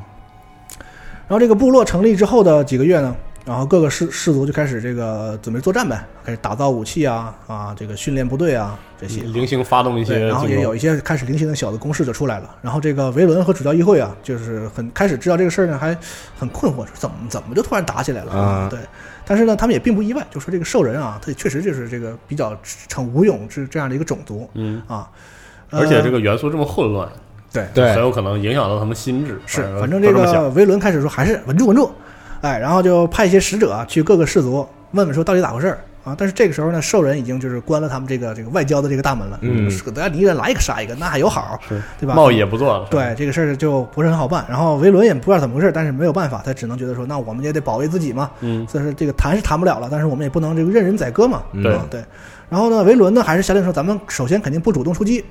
Speaker 3: 然后这个部落成立之后的几个月呢，然后各个氏氏族就开始这个准备作战呗，开始打造武器啊啊，这个训练部队啊这些，
Speaker 1: 零星发动一些，
Speaker 3: 然后也有一些开始零星的小的攻势就出来了。然后这个维伦和主教议会啊，就是很开始知道这个事儿呢，还很困惑，说怎么怎么就突然打起来了啊？对。但是呢，他们也并不意外，就说这个兽人啊，他也确实就是这个比较逞武勇之这样的一个种族，
Speaker 1: 嗯
Speaker 3: 啊，
Speaker 1: 而且这个元素这么混乱，
Speaker 3: 对
Speaker 2: 对，
Speaker 1: 很有可能影响到他们心智。
Speaker 3: 是，反正这个维伦开始说还是稳住稳住，哎，然后就派一些使者去各个氏族问问说到底咋回事儿。啊！但是这个时候呢，兽人已经就是关了他们这个这个外交的这个大门了。嗯，德你一人来一个杀一个，那还有好，对吧？
Speaker 1: 贸易也不做了。
Speaker 3: 对这个事儿就不是很好办。然后维伦也不知道怎么回事，但是没有办法，他只能觉得说，那我们也得保卫自己嘛。嗯，所以说这个谈是谈不了了，但是我们也不能这个任人宰割嘛。
Speaker 1: 对
Speaker 3: 对。然后呢，维伦呢还是下令说，咱们首先肯定不主动出击，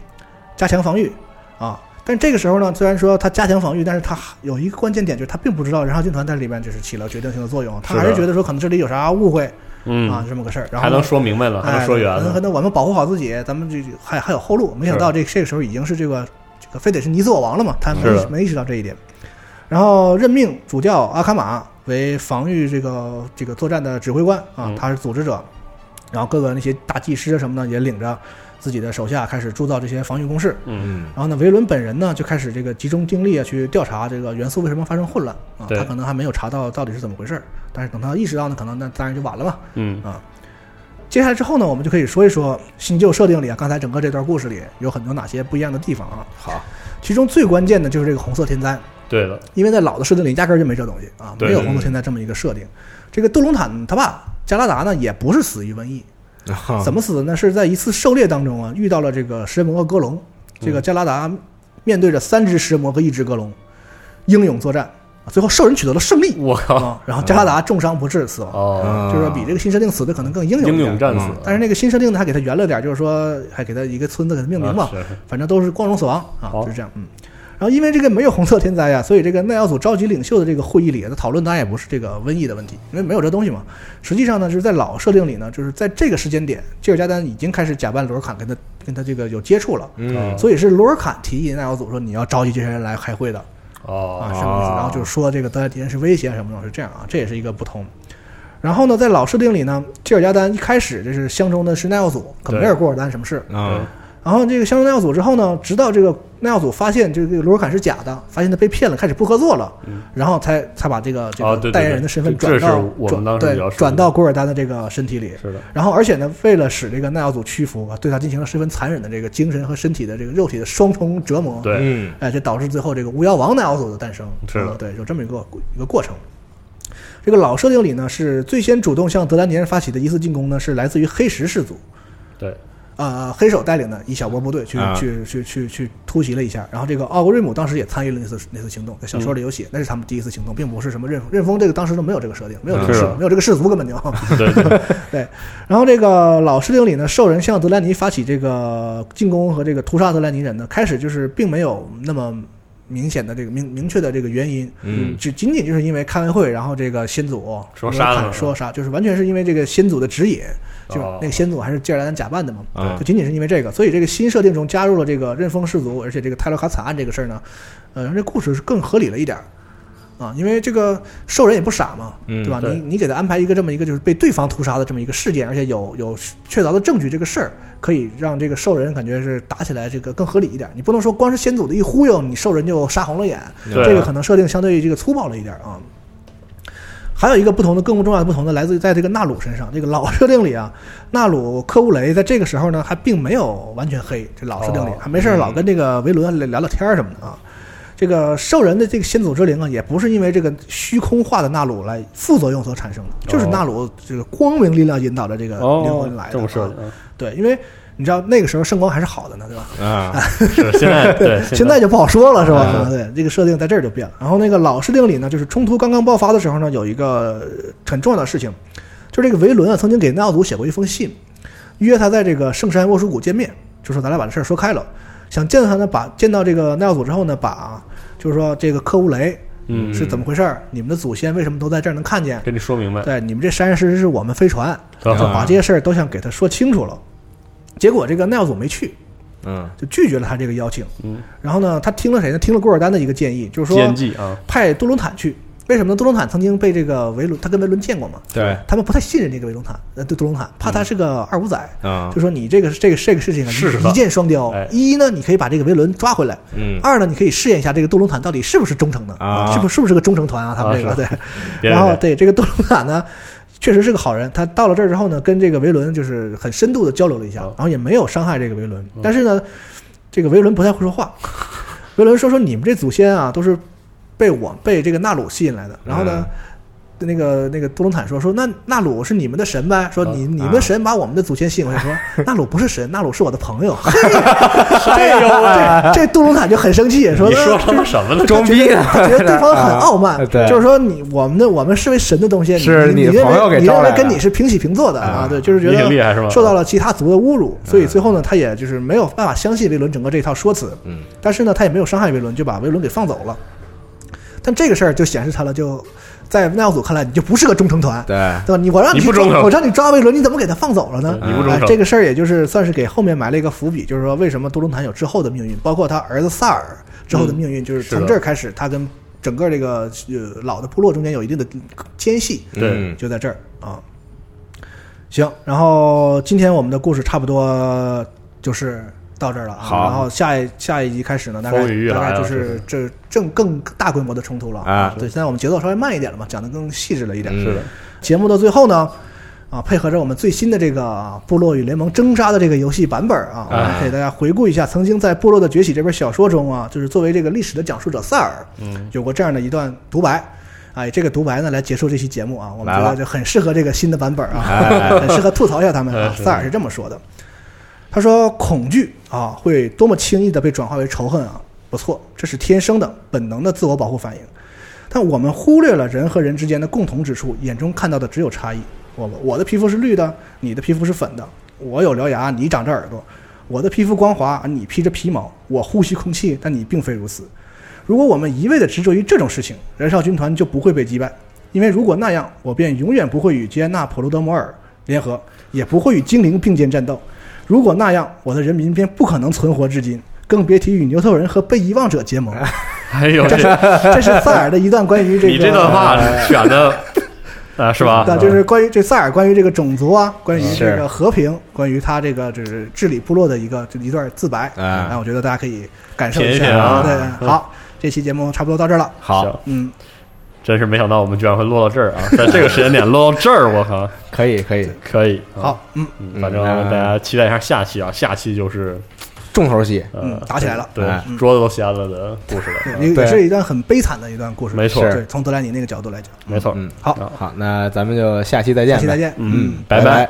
Speaker 3: 加强防御啊。但这个时候呢，虽然说他加强防御，但是他有一个关键点，就是他并不知道人浩军团在里面就是起了决定性的作用，他还是觉得说可能这里有啥误会。
Speaker 1: 嗯
Speaker 3: 啊，这么个事儿，然后
Speaker 1: 还能说明白了，还能说圆了，
Speaker 3: 可能我们保护好自己，咱们这还还有后路。没想到这这个时候已经是这个这个非得是你死我亡了嘛？他没没意识到这一点。然后任命主教阿卡玛为防御这个这个作战的指挥官啊，他是组织者。然后各个那些大祭师什么的也领着。自己的手下开始铸造这些防御工事，
Speaker 1: 嗯，
Speaker 3: 然后呢，维伦本人呢就开始这个集中精力啊去调查这个元素为什么发生混乱。啊，他可能还没有查到到底是怎么回事，但是等他意识到呢，可能那当然就晚了嘛，
Speaker 1: 嗯。
Speaker 3: 啊，接下来之后呢，我们就可以说一说新旧设定里啊，刚才整个这段故事里有很多哪些不一样的地方啊，
Speaker 2: 好，
Speaker 3: 其中最关键的就是这个红色天灾，
Speaker 1: 对了，
Speaker 3: 因为在老的设定里压根儿就没这东西。啊，没有红色天灾这么一个设定，这个杜隆坦他爸加拉达呢也不是死于瘟疫。怎么死的呢？是在一次狩猎当中啊，遇到了这个食人魔和戈隆。这个加拉达面对着三只食人魔和一只戈隆，英勇作战，最后兽人取得了胜利。
Speaker 1: 我靠！
Speaker 3: 然后加拉达重伤不治死亡，就是说比这个新设定死的可能更英勇。
Speaker 1: 英勇战死。
Speaker 3: 但是那个新设定呢，还给他圆了点，就是说还给他一个村子给他命名嘛，反正都是光荣死亡啊，就是这样。嗯。然后因为这个没有红色天灾啊，所以这个耐药组召集领袖的这个会议里，他讨论当然也不是这个瘟疫的问题，因为没有这东西嘛。实际上呢，就是在老设定里呢，就是在这个时间点，吉尔加丹已经开始假扮罗尔坎跟他跟他这个有接触了，
Speaker 1: 嗯，
Speaker 3: 所以是罗尔坎提议耐药组说你要召集这些人来开会的，
Speaker 1: 哦，
Speaker 3: 啊什么意思？然后就是说这个德莱迪人是威胁什么的，是这样啊，这也是一个不同。然后呢，在老设定里呢，吉尔加丹一开始就是相中的是耐药组，可没有过尔丹什么事
Speaker 1: 啊。
Speaker 3: 然后这个相中奈奥组之后呢，直到这个奈奥组发现这个罗尔坎是假的，发现他被骗了，开始不合作了，然后才才把这个这个代言人的身份转到转对转到古尔丹的这个身体里。
Speaker 1: 是的。
Speaker 3: 然后而且呢，为了使这个奈奥组屈服啊，对他进行了十分残忍的这个精神和身体的这个肉体的双重折磨。
Speaker 1: 对。
Speaker 3: 哎，这导致最后这个巫妖王奈奥组的诞生。
Speaker 1: 是的。
Speaker 3: 对，有这么一个一个过程。这个老设定里呢，是最先主动向德兰尼人发起的一次进攻呢，是来自于黑石氏族。
Speaker 1: 对。
Speaker 3: 呃，黑手带领的一小波部队去去去去去突袭了一下，然后这个奥格瑞姆当时也参与了那次那次行动，在小说里有写，那是他们第一次行动，并不是什么任任风这个当时都没有这个设定，没有这个氏没有这个氏族根本就 [LAUGHS]
Speaker 1: 对 [LAUGHS]
Speaker 3: 对，然后这个老设定里呢，兽人向德莱尼发起这个进攻和这个屠杀德莱尼人呢，开始就是并没有那么明显的这个明明确的这个原因，
Speaker 1: 嗯，
Speaker 3: 就仅仅就是因为开完会，然后这个先祖
Speaker 1: 说杀
Speaker 3: 说杀，就是完全是因为这个先祖的指引。就那个先祖还是吉尔丹假扮的嘛，就仅仅是因为这个，所以这个新设定中加入了这个任风氏族，而且这个泰罗卡惨案这个事儿呢，呃，让这故事是更合理了一点儿啊，因为这个兽人也不傻嘛，对吧？你你给他安排一个这么一个就是被对方屠杀的这么一个事件，而且有有确凿的证据，这个事儿可以让这个兽人感觉是打起来这个更合理一点。你不能说光是先祖的一忽悠，你兽人就杀红了眼，这个可能设定相对这个粗暴了一点啊。还有一个不同的、更不重要的不同的，来自于在这个纳鲁身上。这个老设定里啊，纳鲁克乌雷在这个时候呢，还并没有完全黑。这老设定里还没事老跟这个维伦聊聊天什么的啊。这个兽人的这个先祖之灵啊，也不是因为这个虚空化的纳鲁来副作用所产生的，就是纳鲁这个光明力量引导的这个灵魂来的。
Speaker 1: 这么设
Speaker 3: 对，因为你知道那个时候圣光还是好的呢，对吧？
Speaker 1: 啊，[LAUGHS] 是现在对，
Speaker 3: 现在就不好说了，是吧？对，这个设定在这儿就变了。然后那个老设定里呢，就是冲突刚刚爆发的时候呢，有一个很重要的事情，就是这个维伦啊曾经给纳奥祖写过一封信，约他在这个圣山沃书谷见面，就说咱俩把这事儿说开了，想见他呢，把见到这个奈奥祖之后呢，把就是说这个科乌雷。
Speaker 1: 嗯，
Speaker 3: 是怎么回事儿？你们的祖先为什么都在这儿能看见？
Speaker 1: 跟你说明白。
Speaker 3: 对，你们这山石是我们飞船，就把这些事儿都想给他说清楚了。结果这个奈奥祖没去，
Speaker 2: 嗯，
Speaker 3: 就拒绝了他这个邀请。
Speaker 1: 嗯，
Speaker 3: 然后呢，他听了谁呢？听了古尔丹的一个建议，就是说
Speaker 1: 啊，
Speaker 3: 派杜隆坦去。为什么呢？杜隆坦曾经被这个维伦，他跟维伦见过嘛？
Speaker 2: 对，
Speaker 3: 他们不太信任这个维隆坦，呃，对杜隆坦，怕他是个二五仔
Speaker 2: 啊，
Speaker 3: 就说你这个这个这个事情啊，一箭双雕。一呢，你可以把这个维伦抓回来；
Speaker 2: 嗯，
Speaker 3: 二呢，你可以试验一下这个杜隆坦到底是不是忠诚的
Speaker 2: 啊，
Speaker 3: 是不是不是个忠诚团啊？他们这个 [LAUGHS] 对。然后对这个杜隆坦呢，确实是个好人。他到了这儿之后呢，跟这个维伦就是很深度的交流了一下，然后也没有伤害这个维伦。但是呢，这个维伦不太会说话。[LAUGHS] 维伦说说你们这祖先啊，都是。被我被这个纳鲁吸引来的，然后呢，那个那个杜隆坦说说那纳鲁是你们的神呗？说你你们神把我们的祖先吸引过来，说纳鲁不是神，纳鲁是我的朋友。[LAUGHS] 这这杜隆坦就很生气，说
Speaker 1: 你说他妈什么呢？
Speaker 2: 装逼
Speaker 3: 呢？觉得对方很傲慢，就是说你我们的我们视为神的东西，
Speaker 2: 是
Speaker 3: 你
Speaker 2: 朋友给
Speaker 3: 你认为跟你是平起平坐的啊？对，就是觉得受到了其他族的侮辱，所以最后呢，他也就是没有办法相信维伦整个这套说辞。
Speaker 2: 嗯，
Speaker 3: 但是呢，他也没有伤害维伦，就把维伦给放走了。但这个事儿就显示他了，就在奈奥祖看来，你就不是个忠诚团，
Speaker 2: 对
Speaker 3: 对吧？你我让你我让你抓维伦，你怎么给他放走了呢？
Speaker 1: 你不忠诚。
Speaker 3: 这个事儿也就是算是给后面埋了一个伏笔，就是说为什么多隆坦有之后的命运，包括他儿子萨尔之后的命运，就是从这儿开始，他跟整个这个呃老的部落中间有一定的间隙，
Speaker 1: 对，
Speaker 3: 就在这儿啊。行，然后今天我们的故事差不多就是。到这儿了啊，然后下一下一集开始呢，大概大概就是这正更大规模的冲突了啊。对，现在我们节奏稍微慢一点了嘛，讲的更细致了一点。
Speaker 1: 是的，
Speaker 3: 节目的最后呢，啊，配合着我们最新的这个《部落与联盟征杀》的这个游戏版本啊，我们给大家回顾一下曾经在《部落的崛起》这本小说中啊，就是作为这个历史的讲述者塞尔，
Speaker 1: 嗯，
Speaker 3: 有过这样的一段独白。啊，以这个独白呢来结束这期节目啊，我们觉得就很适合这个新的版本啊，很适合吐槽一下他们啊。塞尔是这么说的。他说：“恐惧啊，会多么轻易的被转化为仇恨啊！不错，这是天生的、本能的自我保护反应。但我们忽略了人和人之间的共同之处，眼中看到的只有差异。我我的皮肤是绿的，你的皮肤是粉的；我有獠牙，你长着耳朵；我的皮肤光滑，你披着皮毛；我呼吸空气，但你并非如此。如果我们一味的执着于这种事情，燃烧军团就不会被击败，因为如果那样，我便永远不会与吉安娜·普鲁德摩尔联合，也不会与精灵并肩战斗。”如果那样，我的人民便不可能存活至今，更别提与牛头人和被遗忘者结盟。[LAUGHS]
Speaker 1: 哎呦，
Speaker 3: 这是这是塞尔的一段关于这个
Speaker 1: 你这段话选的 [LAUGHS] 啊，是吧？
Speaker 3: 那就是关于这塞尔关于这个种族啊，关于这个和平，关于他这个就是治理部落的一个一段自白。哎，我觉得大家可以感受一下。对，好，这期节目差不多到这儿了。
Speaker 2: 好，
Speaker 3: 嗯。
Speaker 1: 真是没想到我们居然会落到这儿啊！在这个时间点落到这儿，我靠，[LAUGHS]
Speaker 2: 可以可以
Speaker 1: 可以，
Speaker 3: 好，嗯，
Speaker 1: 反正大家期待一下下期啊，下期就是
Speaker 2: 重头戏，
Speaker 3: 嗯，打起来了，
Speaker 1: 对，桌子都掀了的故事了，
Speaker 3: 也是一段很悲惨的一段故事，
Speaker 1: 没错，
Speaker 3: 对，从德莱尼那个角度来讲，
Speaker 1: 没错，
Speaker 2: 嗯，
Speaker 3: 好，
Speaker 2: 好，那咱们就下期再见，
Speaker 3: 下期再见，
Speaker 1: 嗯，
Speaker 2: 拜
Speaker 1: 拜。